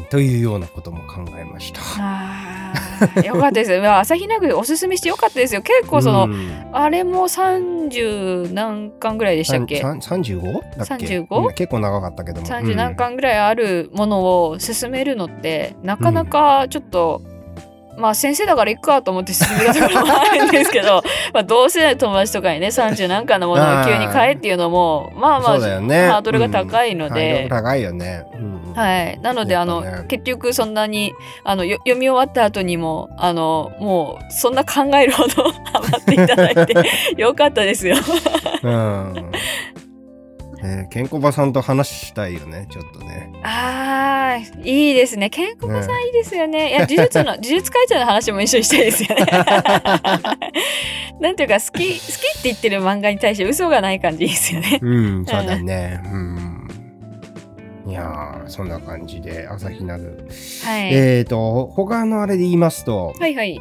ん、というようなことも考えました。あーよかったですよ。いや朝日奈具おすすめしてよかったですよ。結構その、うんあれも30何巻ぐらいでしたっけ？さんさん ?35? だっけ？35? うん結構長かったけども。30何巻ぐらいあるものを進めるのってなかなかちょっと、まあ先生だから行くかと思って進めたところもあるんですけど まあどうせ友達とかにね30何巻のものを急に買えっていうのもまあまあね。ハードルが高いのうん。で、高いよね。うんはい、なので、あの結局そんなにあのよ読み終わった後にもあのもうそんな考えるほど ハマっていただいて よかったですよ。うん。ねケンコバさんと話したいよね、ちょっとね。あーいいですね。ケンコバさんいいですよね。いや呪術の呪術改正の話も一緒にしたいですよね。なんていうか好き好きって言ってる漫画に対して嘘がない感じいいですよね。うん、そうだね。うん。いやー、そんな感じで、朝日奈具。はい、えーと、他のあれで言いますと、はいはい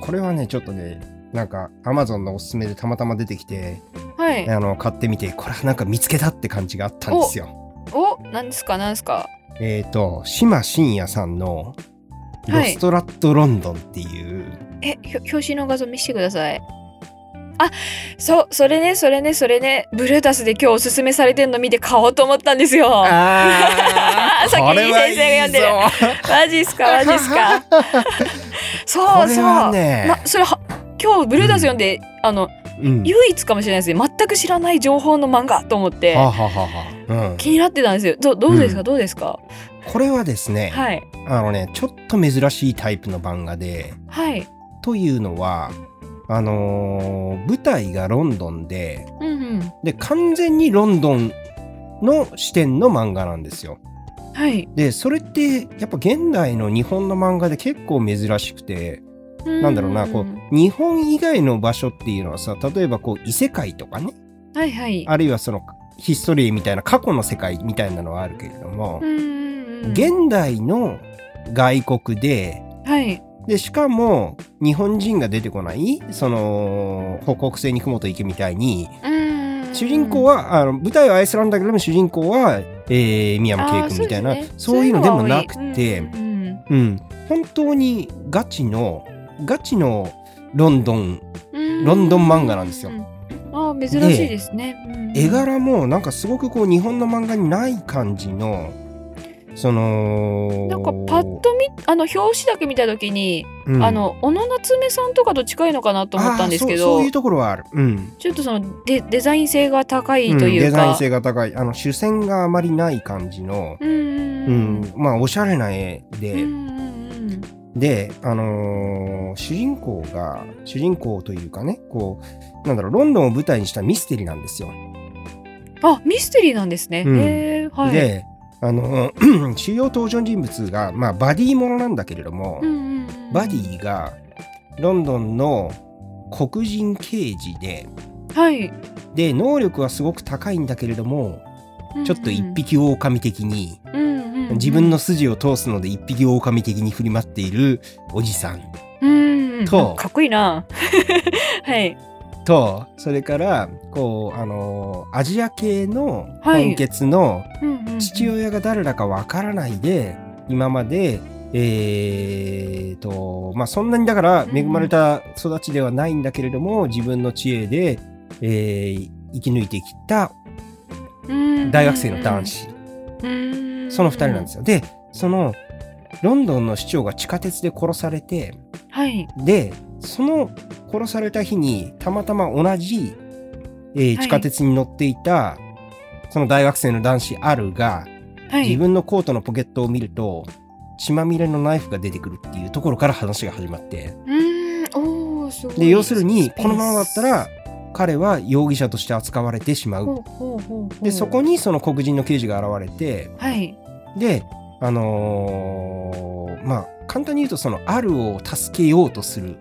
これはね、ちょっとね、なんか、アマゾンのおすすめでたまたま出てきて、はい。あの、買ってみて、これはなんか見つけたって感じがあったんですよ。おなんですか？なんですか？えーと、島信也さんの、ロはいストラットロンドンっていう、えひょ表紙の画像見せてください。あそうそれねそれねそれねブルータスで今日おすすめされてるの見て買おうと思ったんですよ。あ 先に先生が読んでるマジっすか？マジっすか？そ うそう。はねなそれは今日ブルータス読んで、あのうん。唯一かもしれないですね。全く知らない情報の漫画と思って。気になってたんですよ。どどうですか、うん。どうですか？これはですね、はい。あのね、ちょっと珍しいタイプの漫画で、はい。というのは、あのー舞台がロンドンで、うんうん。で、完全にロンドンの視点の漫画なんですよ。はい。で、それって、やっぱ現代の日本の漫画で結構珍しくて、なんだろうな、こう、日本以外の場所っていうのはさ、例えばこう、異世界とかね、はいはい。あるいはその、ヒストリーみたいな過去の世界みたいなのはあるけれども、現代の外国で、はい。で、しかも、日本人が出てこない、その、北国星に雲と池みたいに、うん主人公は、あの舞台はアイスランドだけども、主人公は、えー、宮山圭君みたいな、そう,、いうのでもなくて、うん。うん、本当にガチの、ガチのロンドン、うんロンドン漫画なんですようんあー珍しいですね。うん絵柄もなんかすごくこう、日本の漫画にない感じの、その、なんかパッと見あの表紙だけ見た時に、うんあの小野夏目さんとかと近いのかなと思ったんですけどそういうところはある。うん。ちょっとそのデデザイン性が高いというか、んデザイン性が高い。あの、主線があまりない感じの、うんまあ、おしゃれな絵で、うんうんで、あのー主人公が、主人公というかね、こう、なんだろう、ロンドンを舞台にしたミステリーなんですよ。うんあミステリーなんですね。うんへーはい。で、あの 主要登場人物が、まあ、バディものなんだけれども、うんうんうんバディが、ロンドンの黒人刑事で、はい。で、能力はすごく高いんだけれども、ちょっと一匹狼的に、うんうんうん。自分の筋を通すので一匹狼的に振り回っているおじさん。うん。うんと。かっこいいな。はい。とそれからこうあのアジア系のはい。混血のうんうんうん。父親が誰だかわからないで今まで、えーと、まあそんなにだから恵まれた育ちではないんだけれども、自分の知恵で、えー生き抜いてきた大学生の男子、その2人なんですよ。で、そのロンドンの市長が地下鉄で殺されて、はい。で、その殺された日にたまたま同じ、えーはい地下鉄に乗っていた、その大学生の男子アルが、はい。自分のコートのポケットを見ると血まみれのナイフが出てくるっていうところから話が始まってうーん、すごい。で要するにこのままだった、ら彼は容疑者として扱われてしまうでそこにその黒人の刑事が現れてはい。であのーまあ簡単に言うとそのアルを助けようとする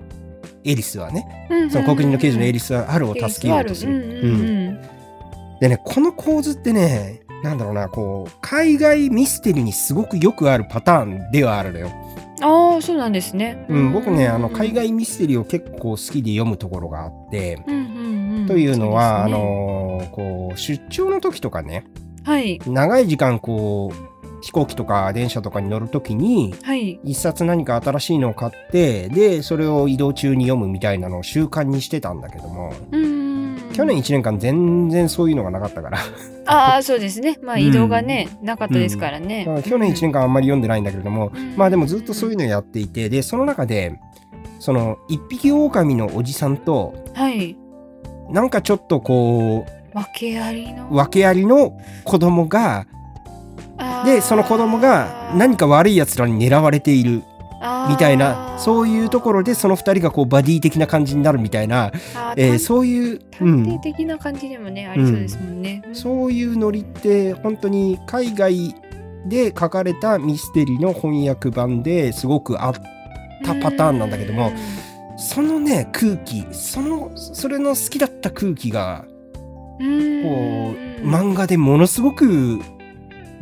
エリスはねその黒人の刑事のエリスはアルを助けようとする。うんうんうんでねこの構図ってねなんだろうなこう海外ミステリーにすごくよくあるパターンではあるのよ。ああ、そうなんですね。うん、僕ねあの海外外ミステリーを結構好きで読むところがあって、うんうんうんというのは、ねあのーこう出張の時とかねはい。長い時間こう飛行機とか電車とかに乗る時にはい。一冊何か新しいのを買ってでそれを移動中に読むみたいなのを習慣にしてたんだけどもうんうんうん去年1年間全然そういうのがなかったからああ、そうですね。まあうん移動がね、なかったですからね。だから去年1年間あんまり読んでないんだけれども、うんまあでもずっとそういうのをやっていてでその中でその一匹狼のおじさんとはい。なんかちょっとこ訳ありのう。訳ありの子供がでその子供が何か悪いやつらに狙われているみたいなそういうところでその2人がこうバディ的な感じになるみたいな、えーそういう、う探偵ん、的な感じでもね、ありそうですもんね。そういうノリって本当に海外で書かれたミステリーの翻訳版ですごくあったパターンなんだけどもそのね空気そのそれの好きだった空気がうん、こう漫画でものすごく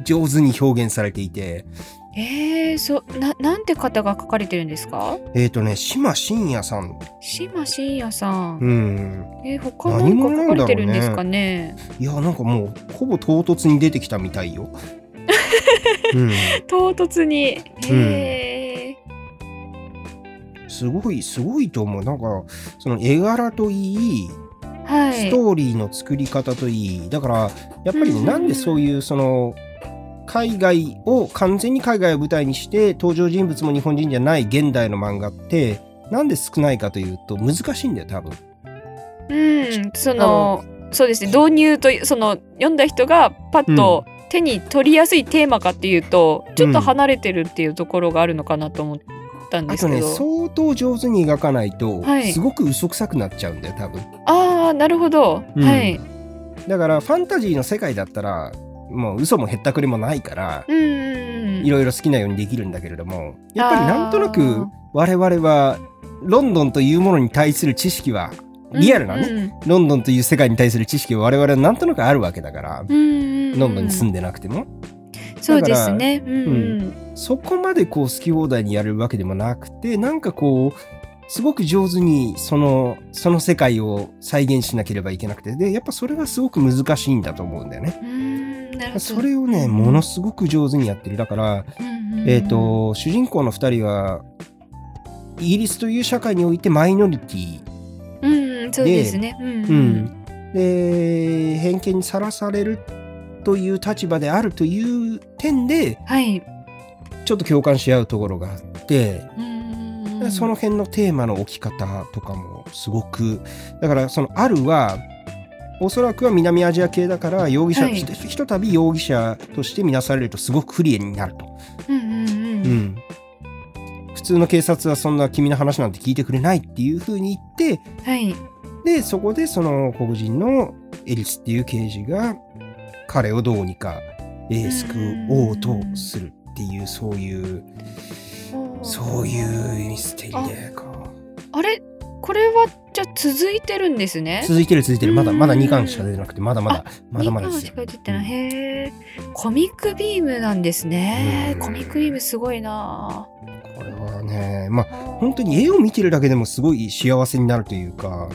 上手に表現されていて。えー、そななんて方が書かれてるんですか？えっ、とね島信也さん、島信也さん。うん、えー、他何か書かれてるんですかね？いやなんかもうほぼ唐突に出てきたみたいよ。うん、唐突に。へー。すごいすごいと思う。なんかその絵柄といいはい。ストーリーの作り方といい。だからやっぱりね、うん。なんでそういうその海外を完全に海外を舞台にして登場人物も日本人じゃない現代の漫画ってなんで少ないかというと難しいんだよ多分。うん、そのそうですね。導入というその読んだ人がパッと手に取りやすいテーマかっていうと、ちょっと離れてるっていうところがあるのかなと思ったんであとねすけど、相当上手に描かないと、はい。すごく嘘くさくなっちゃうんだよ多分。ああなるほど、うん。はい。だからファンタジーの世界だったらもう嘘もへったくれもないからうん。うんうんいろいろ好きなようにできるんだけれどもやっぱりなんとなく我々はロンドンというものに対する知識はリアルなね、ね、ロンドンという世界に対する知識は我々はなんとなくあるわけだから、うんうんうん。ロンドンに住んでなくても。そうですね。うんうん。そこまでこう好き放題にやれるわけでもなくてなんかこうすごく上手にそのその世界を再現しなければいけなくてでやっぱそれがすごく難しいんだと思うんだよね。それをねものすごく上手にやってる。だから、えっ、と主人公の2人はイギリスという社会においてマイノリティ、うんうんそうですね。うんううん。ん、で偏見にさらされるという立場であるという点ではい。ちょっと共感し合うところがあって、その辺のテーマの置き方とかもすごくだからそのあるはおそらくは南アジア系だから容疑者、はいひとひとたび容疑者として見なされるとすごく不利になると。うんうんうん。うん、普通の警察はそんな君の話なんて聞いてくれないっていう風に言ってはい。でそこでその黒人のエリスっていう刑事が彼をどうにか、えー救おうとするっていうそういうそういうミステリーかあれ？これはじゃあ続いてるんですね？続いてる続いてる。まだうん。まだ2巻しか出てなくてまだまだまだまだですよ。二巻しか出てない。へえコミックビームなんですね。うん。コミックビームすごいな。これはねまあ本当に絵を見てるだけでもすごい幸せになるというか。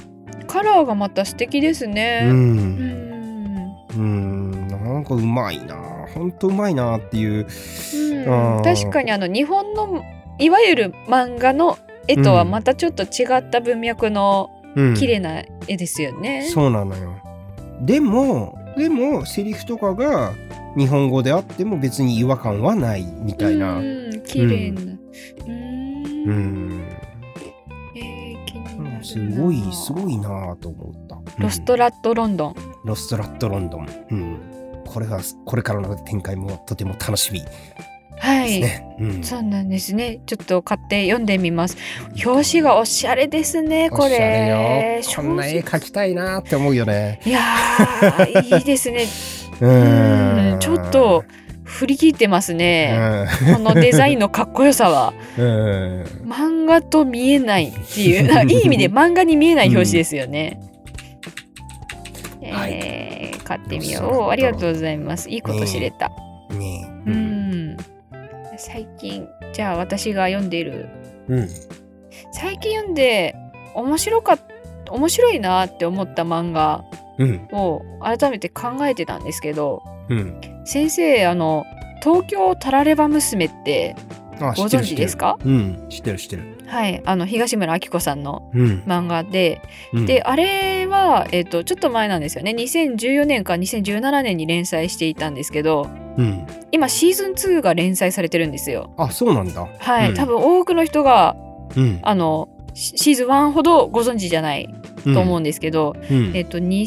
カラーがまた素敵ですうね。うん。ん。うん。なんかうまいな。本当うまいなっていう。うん。確かにあの日本のいわゆる漫画の絵とはまたちょっと違った文脈のうん綺麗な絵ですよね。そうなのよ。でも、でも、セリフとかが日本語であっても別に違和感はないみたいな。ううん。ん綺麗な。うんえー気になるなすごい、すごいなぁと思った。ロストラットロンドン。ロストラットロンドン。うん。これは、これからの展開もとても楽しみではい。すね。うん。そうなんですね。ちょっと買って読んでみます。表紙がおしゃれですね、これ。こんな絵描きたいなって思うよね。いやー、いいですね。ううん、ちょっと振り切ってますね。このデザインのかっこよさは。うん。うん。漫画と見えないっていう、いい意味で 漫画に見えない表紙ですよね。はいえー買ってみよう。おありがとうございます。いいこと知れた。ねうえ。ん。最近、じゃあ私が読んでいるうん。最近読んで面白かっ面白いなって思った漫画うん。を改めて考えてたんですけどうん。先生あの東京タラレバ娘ってあご存知ですか？知ってるうん。知ってる知ってる。はいあの東村明子さんのうん。漫画で、うんで、あれは、えっとちょっと前なんですよね2014年か2017年に連載していたんですけどうん。今シーズン2が連載されてるんですよあ、そうなんだ。はい、うん多分多くの人がうん。あのシシーズン1ほどご存知じゃないと思うんですけど、うん。えっと、に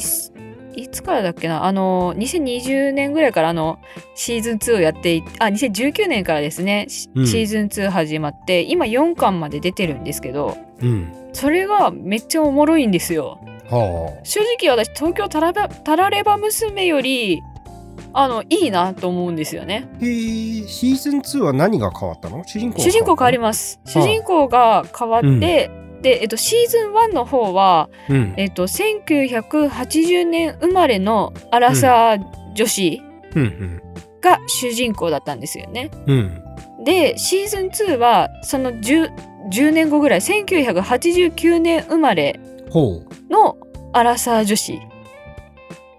いつからだっけな？あの2020年ぐらいからあのシーズン2をやっていあ2019年からですね、シうん。シーズン2始まって今4巻まで出てるんですけどうん。それがめっちゃおもろいんですよ。は正直私東京タラバタラレバ娘よりあのいいなと思うんですよね。あ。へえ、シーズン2は何が変わったの？主人公主人公変わりまます。主人公が変わって、うんで、えっと、シーズン1の方はす。うん。えっと、1980年生まれのアラサー女子うん。が主人公だったんですよね。うん。でシーズン2はその 10, 10年後ぐらい1989年生まれ。のアラサー女子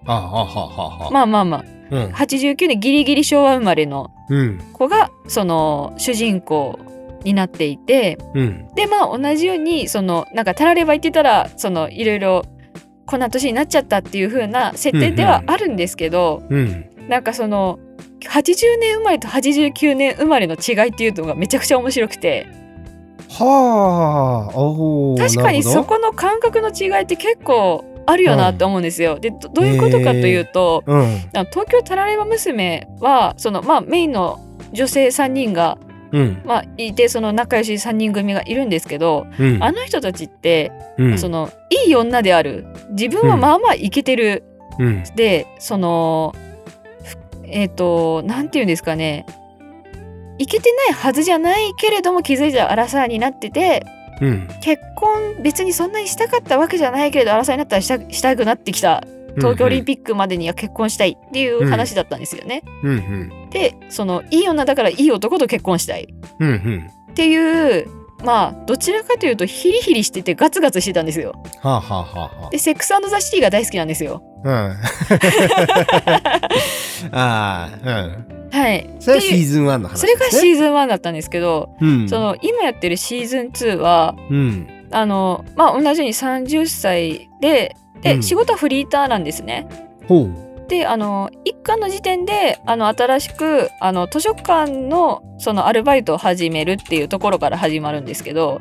あはははは。まあまあまあうん。89年ギリギリ昭和生まれのうん。子がその主人公になっていてうん。でまあ同じようにそのなんかたられば言ってたらそのいろいろこんな年になっちゃったっていう風な設定ではあるんですけど、うん。なんかその80年生まれと89年生まれの違いっていうのがめちゃくちゃ面白くてはあ。確かにそこの感覚の違いって結構あるよなって思うんですよ。でどどういうことかというと、うん。あの東京タラレバ娘はその、まあ、メインの女性3人が、うん。まあ、いてその仲良し3人組がいるんですけど、うん。あの人たちって、うん。そのいい女である自分はまあまあイケてる、うん。でそのふえっ、となんて言うんですかねイケてないはずじゃないけれども気づいたらアラサーになっててうん。結婚別にそんなにしたかったわけじゃないけれどアラサーになったらしたしたくなってきた東京オリンピックまでには結婚したいっていう話だったんですよね。うん。うん。でそのいい女だからいい男と結婚したい。っていうまあどちらかというとヒリヒリしててガツガツしてたんですよ。はあはあはあはでセックスザ・シティが大好きなんですよ。あ。うん。ああ。うん。はい。それはっていうシーズン1の話それが。シーズン1だったんですけど、うん。その今やってるシーズン2はうん。あのまあ同じように30歳でで、うん仕事はフリーターなんですね。ほう。であの一巻の時点であの新しくあの図書館のそのアルバイトを始めるっていうところから始まるんですけど。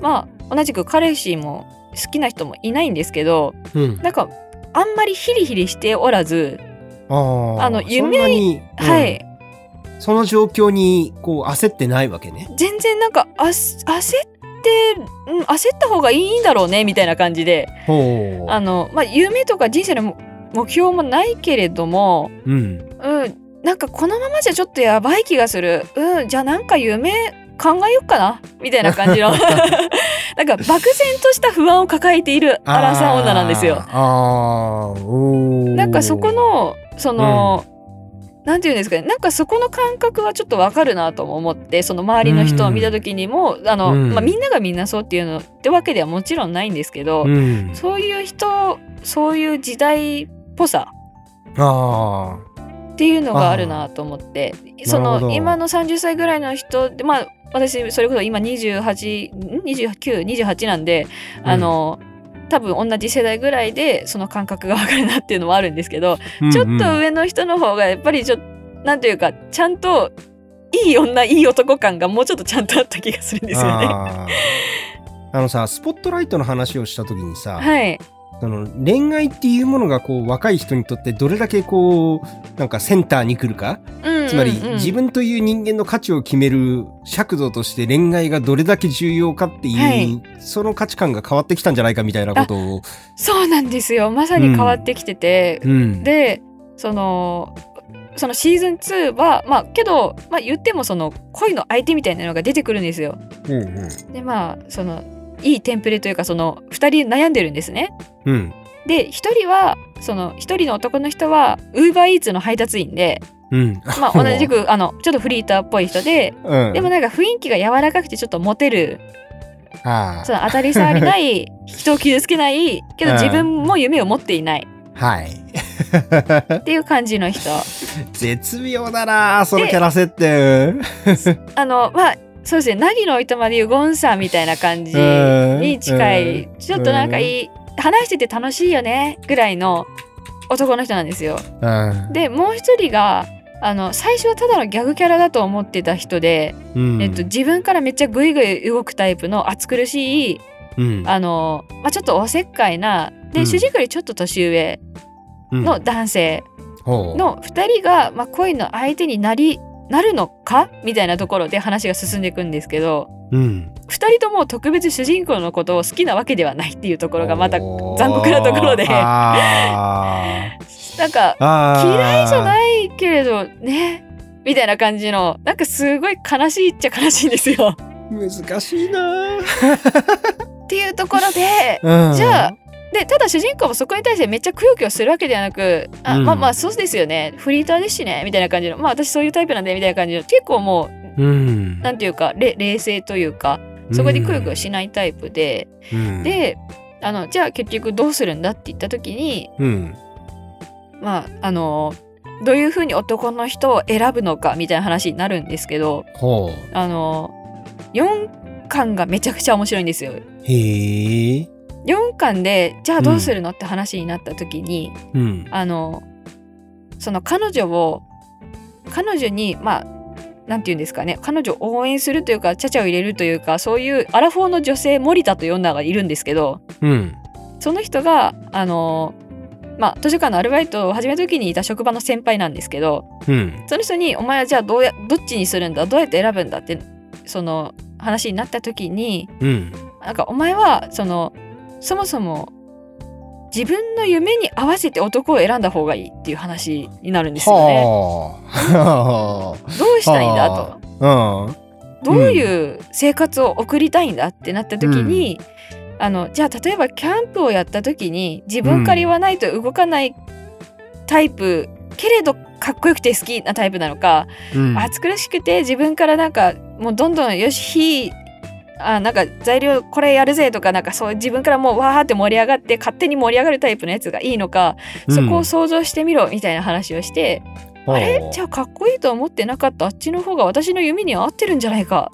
まあ同じく彼氏も好きな人もいないんですけどうん。なんかあんまりヒリヒリしておらず、あの夢に、うんはいその状況にこう焦ってないわけね。全然なんかあ焦って、うん、焦った方がいいんだろうねみたいな感じで。あの、まあ、夢とか人生の目目標もないけれども、うん。うん、なんかこのままじゃちょっとやばい気がする。うん、じゃあなんか夢考えよっかなみたいな感じの なんか漠然とした不安を抱えているアラサー女なんですよ。なんかそこ、のその、なんていうんですかね。なんかそこの感覚はちょっとわかるなとも思ってその周りの人を見た時にも、あのうん。まあ、みんながみんなそうっていうのってわけではもちろんないんですけど、うん。そういう人そういう時代っぽさ。っっていうのがあるなと思ってその今の30歳ぐらいの人でまあ私それこそ今2828なんであの、多分同じ世代ぐらいでその感覚が分かるなっていうのもあるんですけど、ちょっと上の人の方がやっぱりちょっとなんというかちゃんといい女いい男感がもうちょっとちゃんとあった気がするんですよね。あのさスポットライトの話をした時にさ、はい、その恋愛っていうものがこう若い人にとってどれだけこうなんかセンターに来るか。うんうんうん。つまり自分という人間の価値を決める尺度として恋愛がどれだけ重要かっていう、はい。その価値観が変わってきたんじゃないかみたいなことを。そうなんですよ。まさに変わってきてて、うん、でそのそのシーズン2はまあけど、まあ、言ってもその恋の相手みたいなのが出てくるんですよ。うんう。んでまあそのいいテンプレというかその2人悩んでるんですね。うん。で1人はその1人の男の人はウーバーイーツの配達員で、うん。まあ、同じく あのちょっとフリーターっぽい人でうん、でもなんか雰囲気が柔らかくてちょっとモテるあその当たり障りない 人を傷つけないけどうん。自分も夢を持っていない。あはい。っていう感じの人。絶妙だなそのキャラ設定。あのまあそうですね。凪の糸までいうゴンさんみたいな感じに近い、うん。ちょっとなんかいい、話してて楽しいよね。ぐらいの男の人なんですよ。うん。でもう一人があの最初はただのギャグキャラだと思ってた人で、うん。えっと、自分からめっちゃグイグイ動くタイプの暑苦しいうん。あの、まあ、ちょっとおせっかいなで、うん。主人公よりちょっと年上うん。の男性の2人が、まあ、恋の相手になりなるのか？みたいなところで話が進んでいくんですけどうん。2人とも特別主人公のことを好きなわけではないっていうところがまた残酷なところで。あなんか嫌いじゃないけれどねみたいな感じのなんかすごい悲しいっちゃ悲しいんですよ。難しいな っていうところでうん。じゃあでただ主人公もそこに対してめっちゃくよくよするわけではなくあ、うん。まあまあそうですよね。フリーターですしねみたいな感じの。まあ私そういうタイプなんでみたいな感じの。結構もううん。なんていうかれ冷静というかそこでくよくよしないタイプで、うん。であのじゃあ結局どうするんだって言った時にうん。まああのどういうふうに男の人を選ぶのかみたいな話になるんですけどほあの4巻がめちゃくちゃ面白いんですよ。うへえ4巻でじゃあどうするのって話になった時に、うん。あのその彼女を彼女にまあなんて言うんですかね彼女を応援するというかちゃちゃを入れるというかそういうアラフォーの女性森田という女がいるんですけどうん。その人があのまあ図書館のアルバイトを始めた時にいた職場の先輩なんですけどうん。その人に「お前はじゃあどうやどっちにするんだ？どうやって選ぶんだ」ってその話になった時にうん。なんかお前はそのそもそも自分の夢に合わせて男を選んだ方がいいっていう話になるんですよね。はどうしたいんだと。どういう生活を送りたいんだってなった時に、あのじゃあ例えばキャンプをやった時に自分から言わないと動かないタイプ、けれどかっこよくて好きなタイプなのか、うん暑苦しくて自分からなんかもうどんどんよし火あなんか材料これやるぜとかなんかそう自分からもうわーって盛り上がって勝手に盛り上がるタイプのやつがいいのか、そこを想像してみろみたいな話をして、あれ？じゃあかっこいいと思ってなかったあっちの方が私の夢に合ってるんじゃないか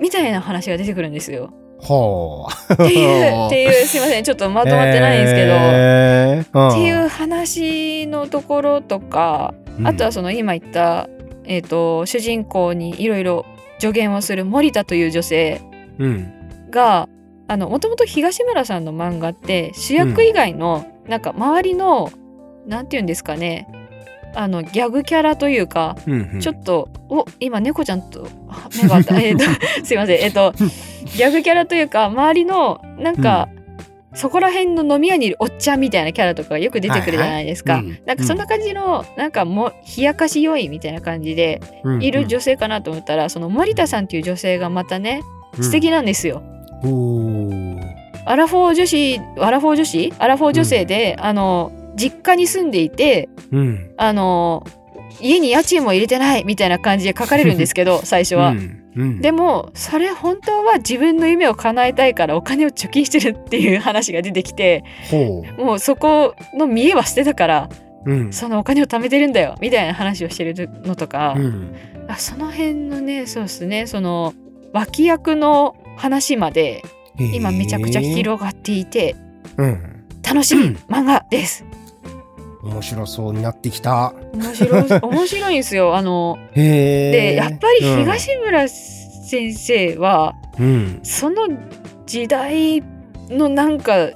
みたいな話が出てくるんですよ。ほう。っていうっていうすいませんちょっとまとまってないんですけど、えー。っていう話のところとか、うん。あとはその今言った、えー、と主人公にいろいろ助言をする森田という女性うん。がもともと東村さんの漫画って主役以外のなんか周りの、なんて言うんですかねあのギャグキャラというか、うんうん。ちょっとお今猫ちゃんとあ目が合った。えっとすいません。えっとギャグキャラというか周りのなんか、そこら辺の飲み屋にいるおっちゃんみたいなキャラとかがよく出てくるじゃないですか。はいはいうん。なんかそんな感じの、なんかもう冷やかし良いみたいな感じでうん。いる女性かなと思ったら、その森田さんっていう女性がまたね素敵なんですよ。うんアラフォー女子アラフォー女子アラフォー女性で、あの実家に住んでいてうんあの家に家賃も入れてないみたいな感じで書かれるんですけど 最初は。うんうんでもそれ本当は自分の夢を叶えたいからお金を貯金してるっていう話が出てきてもうそこの見栄は捨てたからうん。そのお金を貯めてるんだよみたいな話をしてるのとか、うん。あその辺のねそうですねその脇役の話まで今めちゃくちゃ広がっていてうん。楽しみ 漫画です。面白そうになってきた。面白い 面白いんですよ。あの。でやっぱり東村先生は、うん。その時代のなんか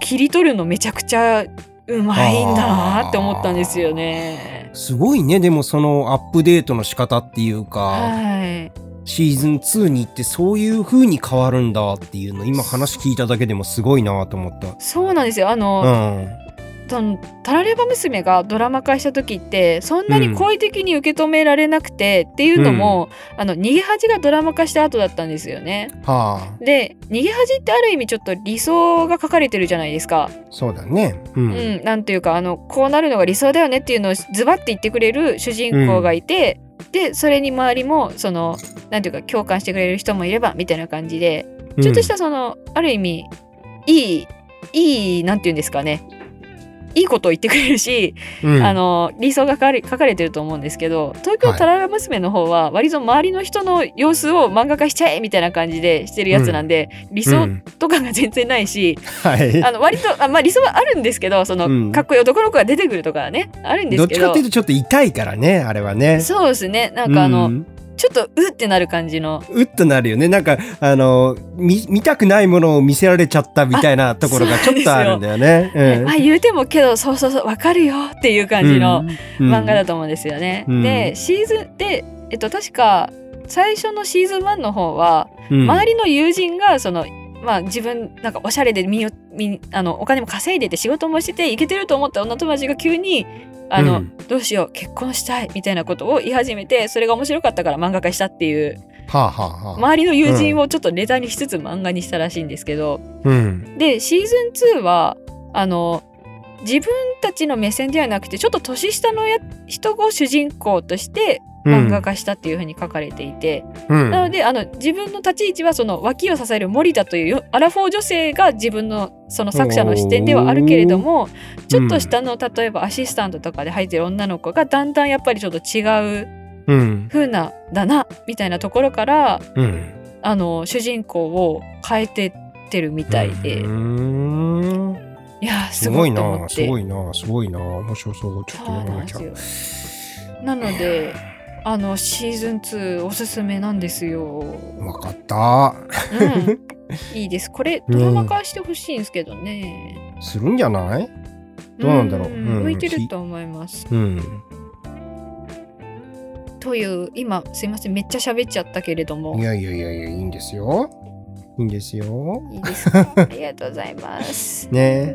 切り取るのめちゃくちゃうまいんだなって思ったんですよね。すごいね。でもそのアップデートの仕方っていうか、はい。シーズン2に行ってそういう風に変わるんだっていうの、今話聞いただけでもすごいなと思った。そうなんですよ。あの、うん。タラレバ娘がドラマ化した時ってそんなに好意的に受け止められなくて、っていうのも、あの逃げ恥がドラマ化した後だったんですよね。はあ、で逃げ恥ってある意味ちょっと理想が書かれてるじゃないですか。そうだね。う。うんん、なんていうかあのこうなるのが理想だよねっていうのをズバッて言ってくれる主人公がいて、でそれに周りもそのなんていうか共感してくれる人もいればみたいな感じでちょっとしたその、ある意味いいいいなんていうんですかねいいことを言ってくれるし、うん、あの理想が書かれ書かれてると思うんですけど東京タラレバ娘の方は割と周りの人の様子を漫画化しちゃえみたいな感じでしてるやつなんで、理想うんとかが全然ないし、はい。あの割とあ、まあ、理想はあるんですけどその、うん。かっこいい男の子が出てくるとかはねあるんでどっすけど。ちかっていうとちょっと痛いからね、あれはね。そうですね。なんかあの、うんちょっとうってなる感じの。うっとなるよね。なんか、あの、見、見たくないものを見せられちゃったみたいなところがちょっとあるんだよね。うん。まあ言うてもけどそうそうそうわかるよっていう感じのうん。漫画だと思うんですよね。うん。でシーズンで、えっと、確か最初のシーズン1の方は、うん。周りの友人がそのまあ自分なんかおしゃれでみよみあのお金も稼いでて仕事もしててイケてると思った女友達が急にあの、うん。どうしよう結婚したいみたいなことを言い始めてそれが面白かったから漫画化したっていうはあ、はあはあ、周りの友人をちょっとネタにしつつ漫画にしたらしいんですけど、うん。でシーズン2はあの自分たちの目線ではなくてちょっと年下のや人を主人公として漫画化したっていう風に書かれていて、うん。なのであの自分の立ち位置はその脇を支える森田というよアラフォー女性が自分のその作者の視点ではあるけれどもちょっと下の例えばアシスタントとかで入ってる女の子がだんだんやっぱりちょっと違ううん。風なだなみたいなところからうん。あの主人公を変えてってるみたいで、いやーすごいな。すごいな、すごいな。面白そう。ちょっと読まなきゃ。なので、あのシーズン2おすすめなんですよ。わかった。うん、いいです。これドラマ化してほしいんですけどね。するんじゃない？どうなんだろううん向いてると思います。うん。という今すいませんめっちゃ喋っちゃったけれどもい。やいやいやいや、いいんですよ。いいんですよ。いいですか？ありがとうございます。ね。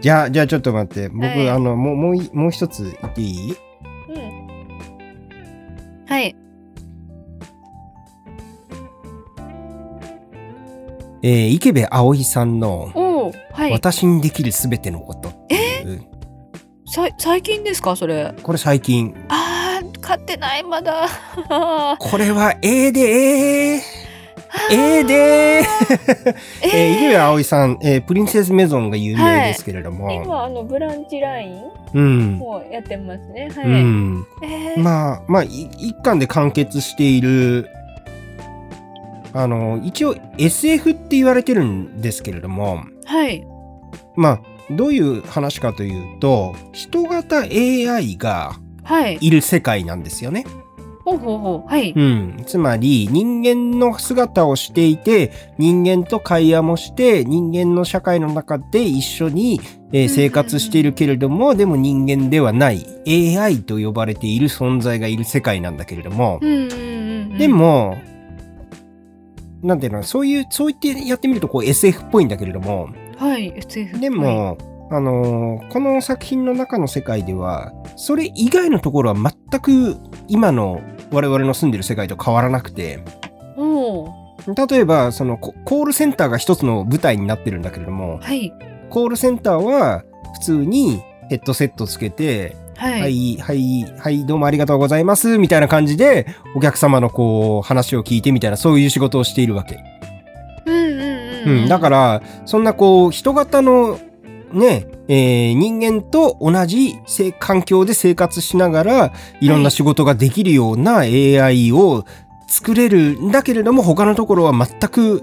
じゃあ、じゃあちょっと待って。僕、はいあの、もう、もうい、もう一つ言っていい？えー、池部葵さんの、はい。私にできるすべてのことっていう、さ最近ですか？それ。これ最近。ああ買ってないまだ。これは、ええでええええでええー、池部葵さん、えー、プリンセスメゾンが有名ですけれども、今あのブランチラインうん。もうやってますね。はい。うん。えーまあ、まあ、い一巻で完結している、あの、一応 SF って言われてるんですけれども、はい。まあ、どういう話かというと、人型 AI がはい。いる世界なんですよね。ほうほうほう。はい。うん。つまり、人間の姿をしていて、人間と会話もして、人間の社会の中で一緒に、えー生活しているけれども、でも人間ではない AI と呼ばれている存在がいる世界なんだけれども、うんうんうんうん。で、も、なんていうの、そういう、そう言ってやってみるとこう SF っぽいんだけれども、はい。SF。でも、あのーこの作品の中の世界では、それ以外のところは全く今の我々の住んでる世界と変わらなくて、例えば、そのココールセンターが一つの舞台になってるんだけれども、はい。コールセンターは普通にヘッドセットつけて、は。はいい、はい、はい、どうもありがとうございます、みたいな感じで、お客様のこう、話を聞いてみたいな、そういう仕事をしているわけ。うんうんうん。うん、だから、そんなこう、人型の、ね、えー人間と同じせ環境で生活しながらいろんな仕事ができるような AI を作れるんだけれども他のところは全く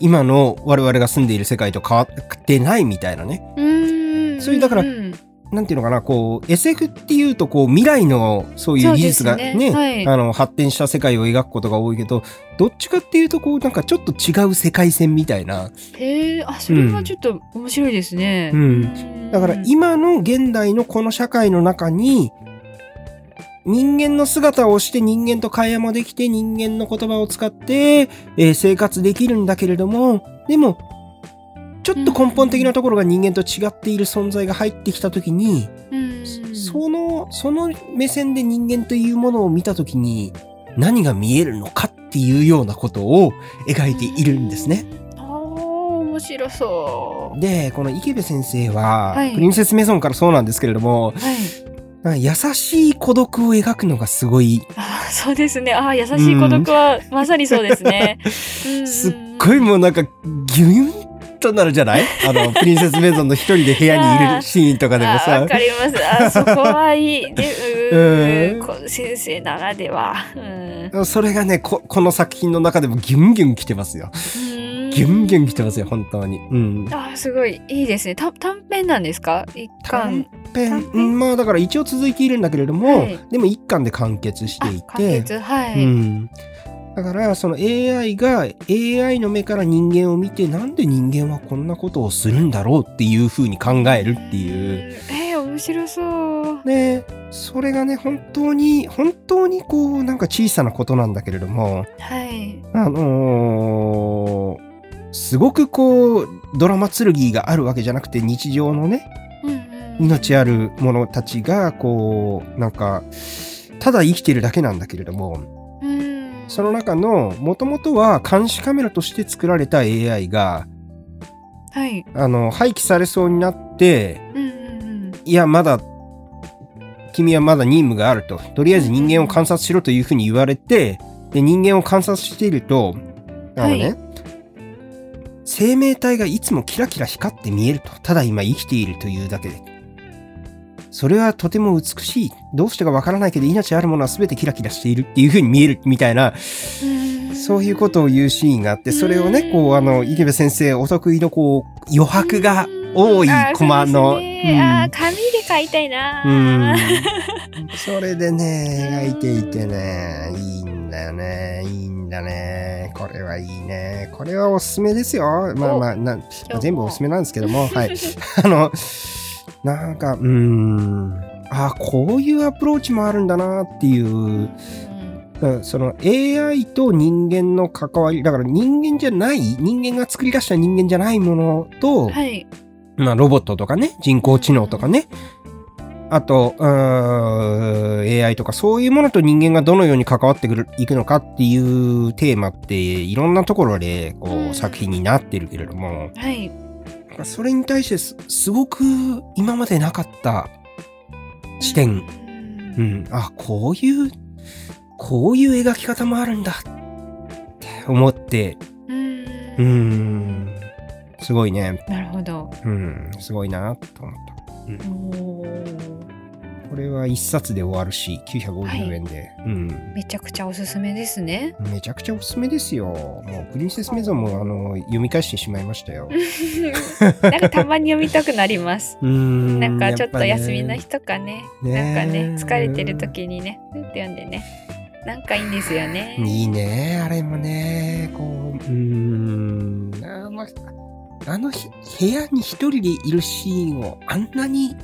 今の我々が住んでいる世界と変わってないみたいなねうーんそういうだからんなんていうのかなこう SF っていうとこう未来のそういう技術がねね。はい。あの発展した世界を描くことが多いけどどっちかっていうとこうなんかちょっと違う世界線みたいな。へえあそれはちょっと面白いですね。うん。だから今の現代のこの社会の中に人間の姿をして人間と会話もできて人間の言葉を使って、えー生活できるんだけれどもでもちょっと根本的なところが人間と違っている存在が入ってきた時に、うんそのその目線で人間というものを見た時に何が見えるのかっていうようなことを描いているんですね。面白そでこの池部先生は、はいプリンセスメゾンからそうなんですけれどもう。はい。優しい孤独を描くのがすごい、あーそうですね。あー優しい孤独はまさにそうですね。うん すっごいもうなんかギュインとなるじゃない？あのプリンセスメゾンの一人で部屋にいるシーンとかでもさ。わかります。あーそこはいい。でううん。先生ならでは。うん。それがねここの作品の中でもギュンギュン来てますよ。ギュンギュン来てますよ本当に。うん。あーすごいいいですね。た短編なんですか？一巻。短編？うんまあだから一応続いているんだけれども、はい。でも一巻で完結していあ完て、結。はい。うん、だからその AI が AI の目から人間を見てなんで人間はこんなことをするんだろうっていうふうに考えるっていう。えー、面白そう。ねそれがね本当に本当にこうなんか小さなことなんだけれどもはい。あのーすごくこうドラマ剣があるわけじゃなくて日常のねうんうん命ある者たちがこうなんかただ生きてるだけなんだけれどもうんその中のもともとは監視カメラとして作られた AI がはい。あの廃棄されそうになってうんうんうん。いやまだ君はまだ任務があると。とりあえず人間を観察しろというふうに言われてで人間を観察しているとあのね、はい。生命体がいつもキラキラ光って見えると。ただ今生きているというだけでそれはとても美しいどうしてかわからないけど命あるものは全てキラキラしているっていうふうに見えるみたいなそういうことを言うシーンがあって、それをね、こう、あの、池部先生、お得意の、こう、余白が多いコマの、ああー紙で書いたいなうん。それでね、描いていてね、いいんだよね、いいんだね。これはいいね。これはおすすめですよ。まあまあ、なまあ全部おすすめなんですけども、はい。あの、なんか、うーん。あこういうアプローチもあるんだなっていううんその AI と人間の関わり、だから人間じゃない、人間が作り出した人間じゃないものと、はい。まあロボットとかね、人工知能とかね、あと、うーん AI とかそういうものと人間がどのように関わってくるいくのかっていうテーマっていろんなところでこう、うん作品になってるけれども、はい。それに対してすすごく今までなかった視点。うん、あこういうこういう描き方もあるんだ。って思って。うん。うーん。すごいね。なるほど。うん。すごいなと思った。おーこれは一冊で終わるし950円で、うん。めちゃくちゃおすすめですね。めちゃくちゃおすすめですよ。もうプリンセスメゾンもあの読み返してしまいましたよ。なんかたまに読みたくなります。うーん。なんかちょっと休みの日とかね、ね。なんかね、疲れてる時にね、ふって読んでね、なんかいいんですよね。いいね、あれもね、こう、うーん、あの、あのひ部屋に一人でいるシーンをあんなに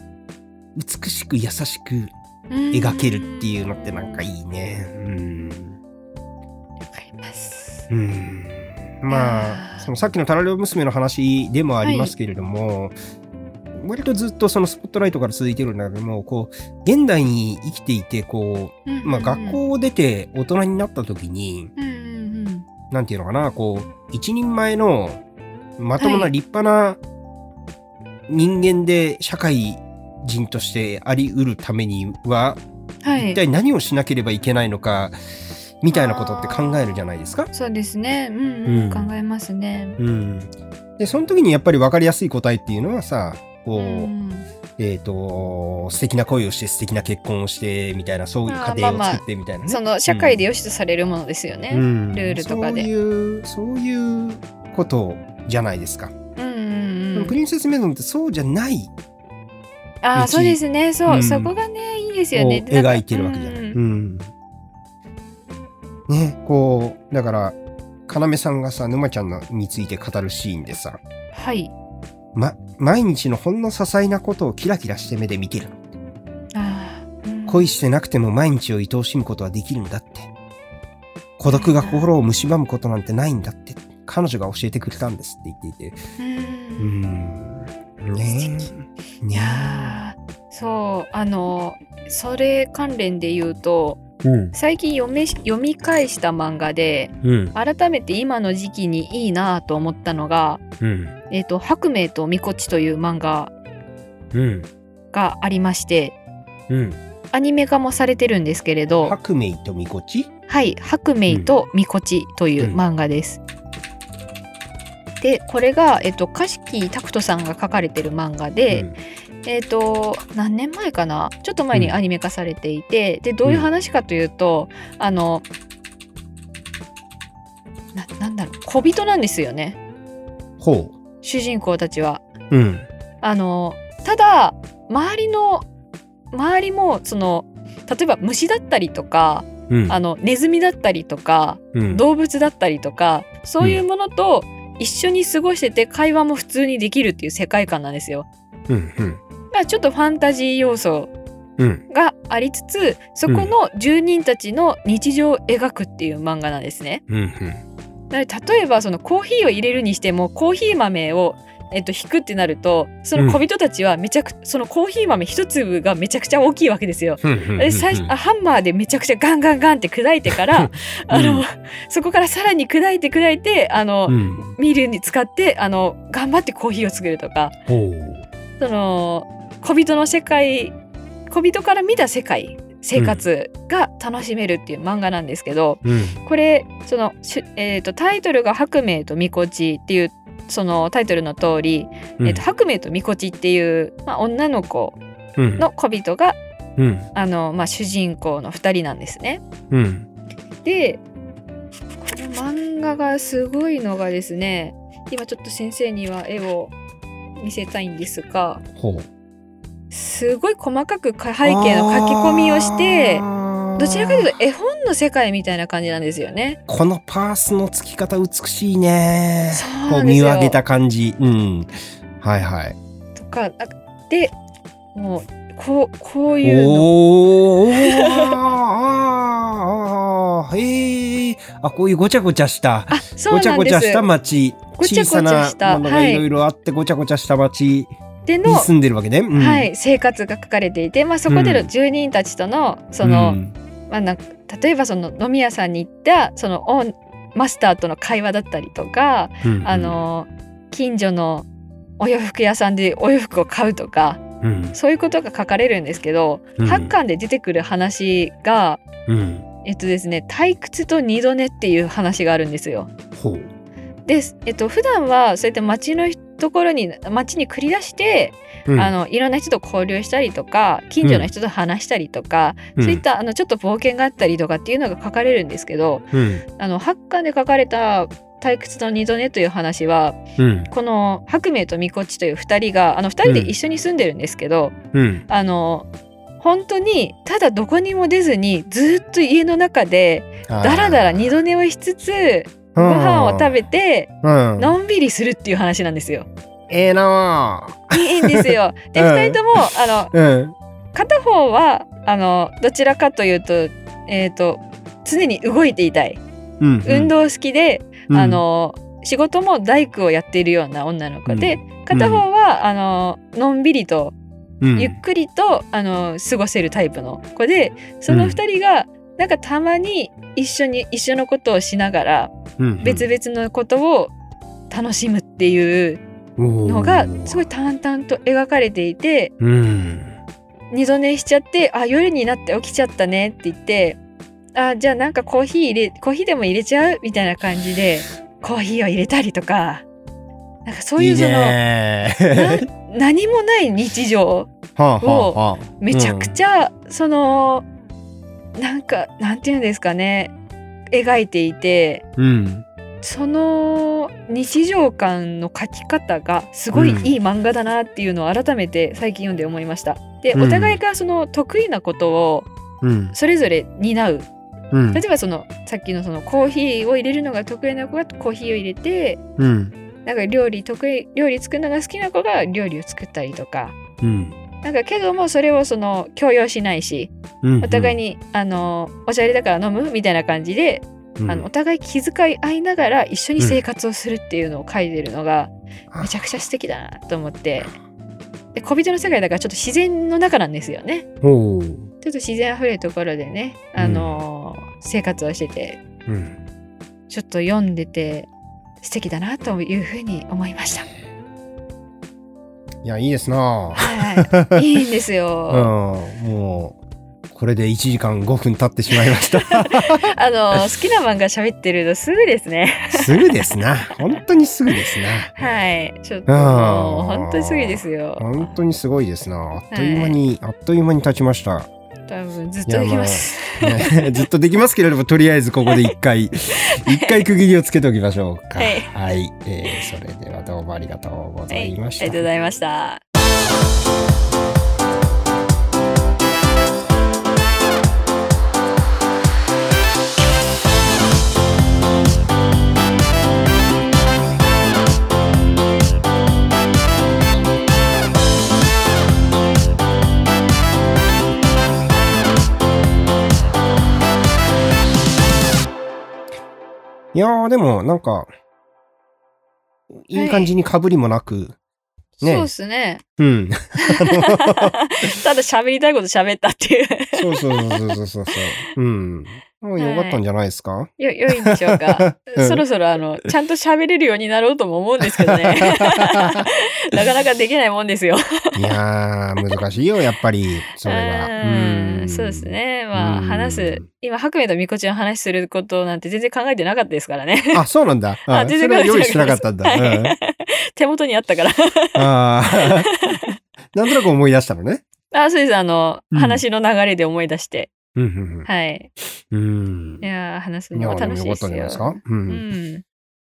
美しく優しく描けるっていうのってなんかいいね。うん。わかります。うん。まあ、そのさっきのタラレオ娘の話でもありますけれども、割とずっとそのスポットライトから続いてるんだけども、こう、現代に生きていて、こう、まあ学校を出て大人になった時に、うんうんうんなんていうのかな、こう、一人前のまともな立派な人間で社会人としてあり得るためには、はい。一体何をしなければいけないのか、みたいなことって考えるじゃないですか？そうですね。うん、うんうん、考えますね。うん。で、その時にやっぱり分かりやすい答えっていうのはさ、こう、うんえっ、と、素敵な恋をして素敵な結婚をして、みたいな、そういう家庭を作ってみたいなね。その社会で良しとされるものですよね。うんルールとかでそういう、そういうことじゃないですか。うんうんうんプリンセスメゾンってそうじゃないあそうですね。そう、うんそこがね、いいですをよね。描いてるわけじゃない。うんうん。ね、こう、だから、要さんがさ、沼ちゃんのについて語るシーンでさ、はい。ま、毎日のほんの些細なことをキラキラして目で見てるの。あーうん恋してなくても毎日を愛おしむことはできるんだって。孤独が心を蝕むことなんてないんだって。彼女が教えてくれたんですって言っていて。ううんん。ねえ。いねやーそう、あの、それ関連で言うと、え。うん。最近読め読み返した漫画で、うん。改めて今の時期にいいなと思ったのが、うん。えっ、と、白明とみこちという漫画うん。がありまして、うん。アニメ化もされてるんですけれど、白明とみこち？はい、白明とみこちといううん漫画です。で、これが、えっと、かしきたくとさんが書かれてる漫画で、えっと、何年前かな？ちょっと前にアニメ化されていて、で、どういう話かというと、あの、な、なんだろう、小人なんですよね。ほ主人公たちは。う。うん。あの、ただ、周りの、周りも、その、例えば虫だったりとか、うん。あの、ネズミだったりとか、うん、動物だったりとかそういうものと一緒に過ごしてて会話も普通にできるっていう世界観なんですよ。うん。うん。まあちょっとファンタジー要素うん。がありつつそこの住人たちの日常を描くっていう漫画なんですね。うん。なので例えばそのコーヒーを入れるにしてもコーヒー豆をえっと、引くってなるとその小人たちはめちゃくそのコーヒー豆一粒がめちゃくちゃ大きいわけですよ。うん。で最初あハンマーでめちゃくちゃガンガンガンって砕いてからあの、うんそこからさらに砕いて砕いてあの、うん。ミルに使ってあの頑張ってコーヒーを作るとか。その小人の世界小人から見た世界生活が楽しめるっていう漫画なんですけど、うん。これそのえー、とタイトルが「白明とみこち」っていうそのタイトルの通り、えー、と白明とみこちっていう、まあ、女の子うん。の小人がうん。あの、まあ、主人公の2人なんですね。うん。でこの漫画がすごいのがですね今ちょっと先生には絵を見せたいんですが。すごい細かくか背景の書き込みをしてどちらかというと絵本の世界みたいな感じなんですよね。このパースの付き方美しいね。そうこう見上げた感じ。うん。はいはい。とかあでもうこうこういうのおーあーあへえあこういうごちゃごちゃしたあごちゃごちゃした町小さなものがいろいろあってごちゃごちゃした町でのに、住んでるわけね。うんはい、生活が書かれていて、まあ、そこでの住人たちとのその、うんまあ、なんか例えばその飲み屋さんに行ったそのオンマスターとの会話だったりとか、うんあの近所のお洋服屋さんでお洋服を買うとかうん。そういうことが書かれるんですけど、うん。8巻で出てくる話がうん。えっとですね退屈と二度寝っていう話があるんですよ。ほう。で、えっと普段はそうやって街のところに街に繰り出して、うん。あのいろんな人と交流したりとか近所の人と話したりとか、そういったあのちょっと冒険があったりとかっていうのが書かれるんですけどうん。あの8巻で書かれた「退屈の二度寝」という話はうん。この白明とみこっちという2人があの2人で一緒に住んでるんですけど、うん。あの本当にただどこにも出ずにずっと家の中でだらだら二度寝をしつつご飯を食べてうん。のんびりするっていう話なんですよ。ええなあ。いいんですよ。でうん。2人ともあのうん。片方はあのどちらかというと,、えー、と常に動いていたい。うん。運動好きで、うん。あの仕事も大工をやっているような女の子で、片方は、あののんびりとうん。ゆっくりと、あの過ごせるタイプの子でその2人が、なんかたまに一緒に一緒のことをしながらうん別々のことを楽しむっていうのがすごい淡々と描かれていてうん。二度寝しちゃって「あ夜になって起きちゃったね」って言って「あじゃあなんかコーヒー入れコーヒーでも入れちゃう?」みたいな感じでコーヒーを入れたりとかなんかそういうその何もない日常はあはあはあ。めちゃくちゃ、そのなんかなんていうんですかね描いていてうん。その日常感の描き方がすごいうんいい漫画だなっていうのを改めて最近読んで思いました。でうんお互いがその得意なことをうん。それぞれ担ううん例。えばそのさっきのそのコーヒーを入れるのが得意な子がコーヒーを入れてうん。なんか料理得意料理作るのが好きな子が料理を作ったりとかうん。なんかけどもそれをその強要しないしうん。お互いに、あのおしゃれだから飲むみたいな感じで、うん、あのお互い気遣い合いながら一緒に生活をするっていうのを書いてるのがめちゃくちゃ素敵だなと思ってで小人の世界だからちょっと自然の中なんですよね。ちょっと自然あふれるところでね、あの生活をしててうん。ちょっと読んでて素敵だなというふうに思いました。いや、いいですなはい、いいんです うん。よ。もう、これで1時間5分経ってしまいました。あの好きな漫画喋ってるとすぐですね。すぐですな。本当にすぐですな。はい、ちょっと本当にすぐですよ。本当にすごいですな。あっという間に、あっという間に経ちました。多分ずっとできます。ね ずっとできますけれども、とりあえずここで一回、一回区切りをつけておきましょうか。はいはい。えーそれではどうもありがとうござはい、ありいました。がとうございました。いやー、でもなんか、いい感じに被りもなく、ねそうですね。うん。ただ喋りたいこと喋ったっていう。そうそうそうそうそうそう。うん。もうよかったんじゃないですか、よ、良いんでしょうか？うんそろそろあの、ちゃんと喋れるようになろうとも思うんですけどね。なかなかできないもんですよ。いやー、難しいよ、やっぱり、それは。うんそうです。ね。まあ、うん話す。今、白明とみこちの話することなんて全然考えてなかったですからね。あ、そうなんだ。ああ全然それは用意しなかったんだ。はいうん、手元にあったから。あーなんとなく思い出したのね。あ、そうです。あの、うん話の流れで思い出して。うんうんはい。うん。うんいやー、話すのは楽しいですよかったんじゃないですか？よ。。う。うんん。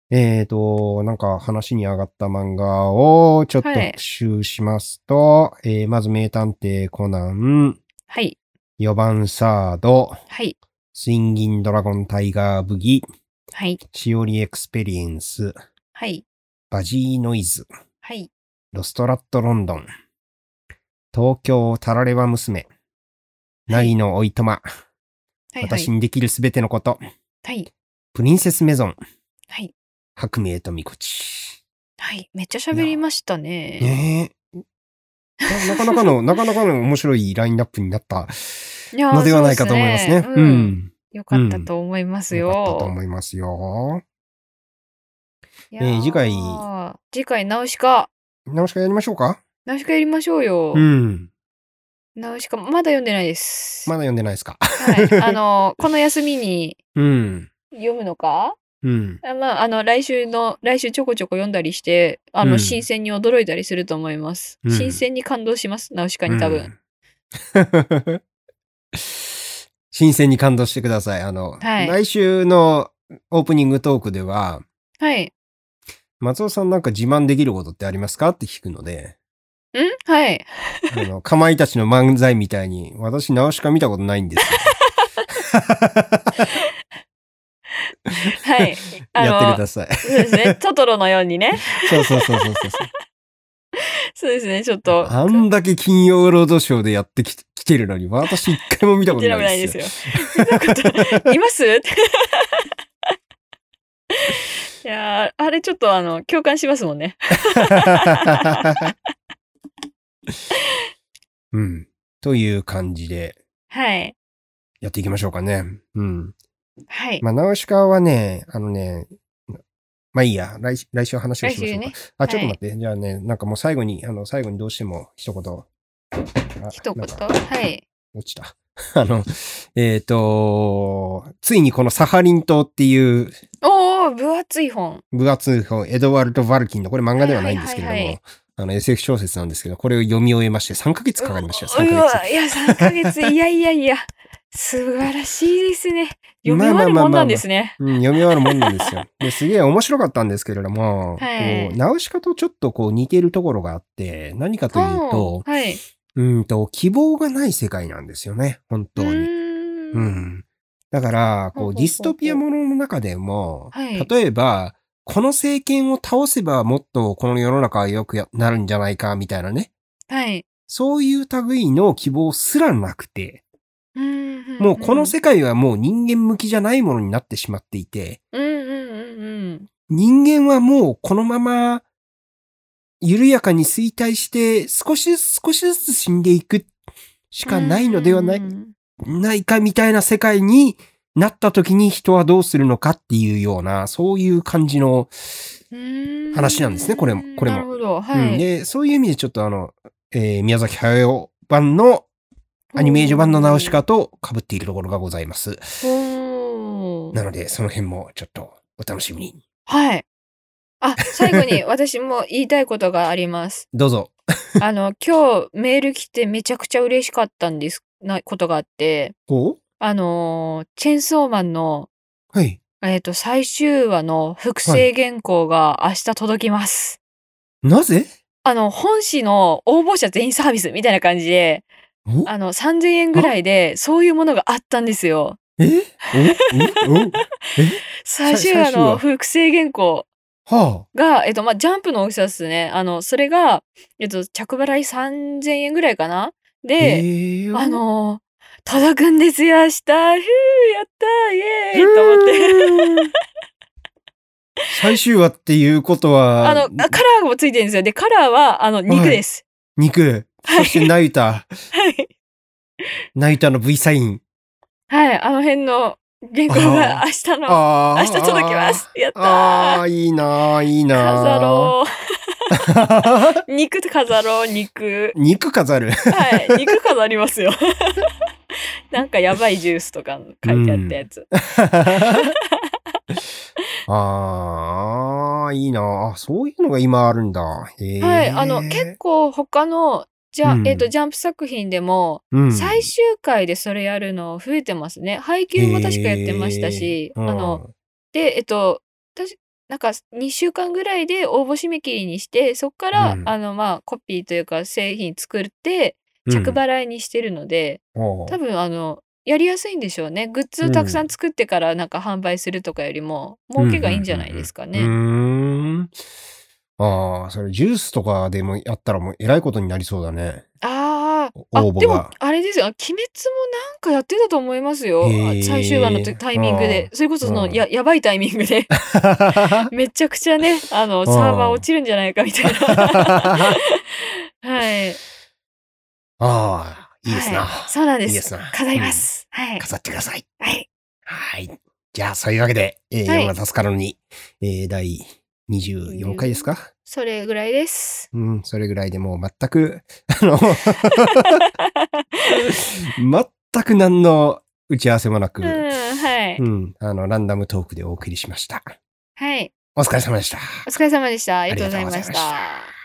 えーと、なんか話に上がった漫画をちょっとはい復習しますと、えーまず名探偵コナン、はい。4番サード、はい。スインギンドラゴンタイガーブギ、はい。しおりエクスペリエンス、はい。バジーノイズ、はい。ロストラッドロンドン、東京タラレバ娘、ナリのおいとま、はい。私にできるすべてのこと、はい。プリンセスメゾン、はい。ハクメイとミコチ。はい。めっちゃ喋りましたね。ねえ。な なかなかの、なかなかの面白いラインナップになったのではないかと思いますね。そううですん。よかったと思いますよ。よかったと思いますよ。えー次回次回、ナウシカ。直しかやりましょうか？ナウシカやりましょうよ。うん。ナウシカ、まだ読んでないです。まだ読んでないですか？はい。あの、この休みにうん。読むのか？うん。あまあ、あの、来週の、来週ちょこちょこ読んだりして、あの、うん新鮮に驚いたりすると思います。うん新鮮に感動します。ナウシカに多分。うん。新鮮に感動してください。あの、はい来週のオープニングトークでは、はい。松尾さんなんか自慢できることってありますか？って聞くので、んはい。あの、かまいたちの漫才みたいに、私、直しか見たことないんですよ。はい。あやってくの、ださい。そうですね。トトロのようにね。そうそうそうそうそう。そうですね。ちょっと。あんだけ金曜ロードショーでやってききてるのに、私一回も見たことなないですすよ。。よ見たこといます？いやーあれちょっとあの、共感しますもんね。うん。という感じではい。やっていきましょうかね。うん。はい。まあ、ナウシカはね、あのね、まあいいや、来来週話をしましょうか。ね。あ、ちょっと待って。じゃあね、なんかもう最後に、あの、最後にどうしても一言。あ一言？はい。落ちた。あの、えっ、と、ついにこのサハリン島っていうおー、分厚い本。分厚い本、エドワルド・バルキンの、これ漫画ではないんですけれども、はいはいはいあの SF 小説なんですけど、これを読み終えまして3ヶ月かかりましたよ、3うヶ月。わ、いや、3ヶ月。いやいやいや。素晴らしいですね。読み終わるもんなんですね。うん、読み終わるもんなんですよ。で、すげえ面白かったんですけれども、はいこうナウシカとちょっとこう似てるところがあって、何かというと、うんはい。うんと、希望がない世界なんですよね、本当うに。ーんうん。だから、こうディストピアものの中でも、はい例えば、この政権を倒せばもっとこの世の中は良くやなるんじゃないか、みたいなね。はい。そういう類の希望すらなくて、もうこの世界はもう人間向きじゃないものになってしまっていて。人間はもうこのまま緩やかに衰退して少しずつ少しずつ死んでいくしかないのではない、うんないかみたいな世界になった時に人はどうするのかっていうような、そういう感じの、うん話なんですねこれもこれもなるほど。はうんい。で、そういう意味でちょっとあの、えー宮崎駿版のアニメージュ版のナウシカと被っているところがございます。なので、その辺もちょっとお楽しみに。はい。あ、最後に 私も言いたいことがあります。どうぞ。あの、今日メール来てめちゃくちゃ嬉しかったんです、なことがあって、ほうあのーチェンソーマンの、はい。えっ、と、最終話の複製原稿が明日届きます。なぜ？あの、本誌の応募者全員サービスみたいな感じで、お？あの、3000円ぐらいで、そういうものがあったんですよ。え？最終話。の複製原稿はが、えっと、まあ、ジャンプの大きさですね。あの、それが、えっと、着払い3000円ぐらいかな？あ。で、えー。あ、のー届くんですよ、明日。ふー、やったー、イエーイと思って。最終話っていうことは、あの、あカラーもついてるんですよ。で、カラーは、あの、肉です。肉、そしてナユタ、はい。ナユタの V サイン。はい。あの辺の原稿が明日の。明日届きます。やったー。ああ、いいなーいいなー飾ろう。肉飾ろう、肉。肉飾る。はい。肉飾りますよ。なんかやばいジュースとか書いてあったやつ。ああ、いいなあそういうのが今あるんだ。はい。あの、結構他の、じゃ、うんえっ、と、ジャンプ作品でも、うん最終回でそれやるの増えてますね。配給も確かやってましたし、あの、、で、えっと、なんか2週間ぐらいで応募締め切りにして、そこから、うんあの、まあ、コピーというか製品作って、うん着払いにしてるので、おう多分あの、やりやすいんでしょうね。グッズたくさん作ってからなんか販売するとかよりも、儲けがいいんじゃないですかね。うーん。ああ、それジュースとかでもやったらもうえらいことになりそうだね。ああ、あ、でもが、あれですよ。鬼滅もなんかやってたと思いますよ。最終話のとタイミングで。それこそその、うんや、やばいタイミングで。めちゃくちゃね、あの、サーバー落ちるんじゃないかみたいな。はい。ああ、いいですな。はいそうなんです。いいですな飾ります。はい。飾ってください。はい。はい。じゃあ、そういうわけで、えー、はい世の中助かるのに、えー、第24回ですか？それぐらいです。うん、それぐらいでもう全く、あの、全く何の打ち合わせもなく、うん、はい。うん、あの、ランダムトークでお送りしました。はい。お疲れ様でした。お疲れ様でした。ありがとうございました。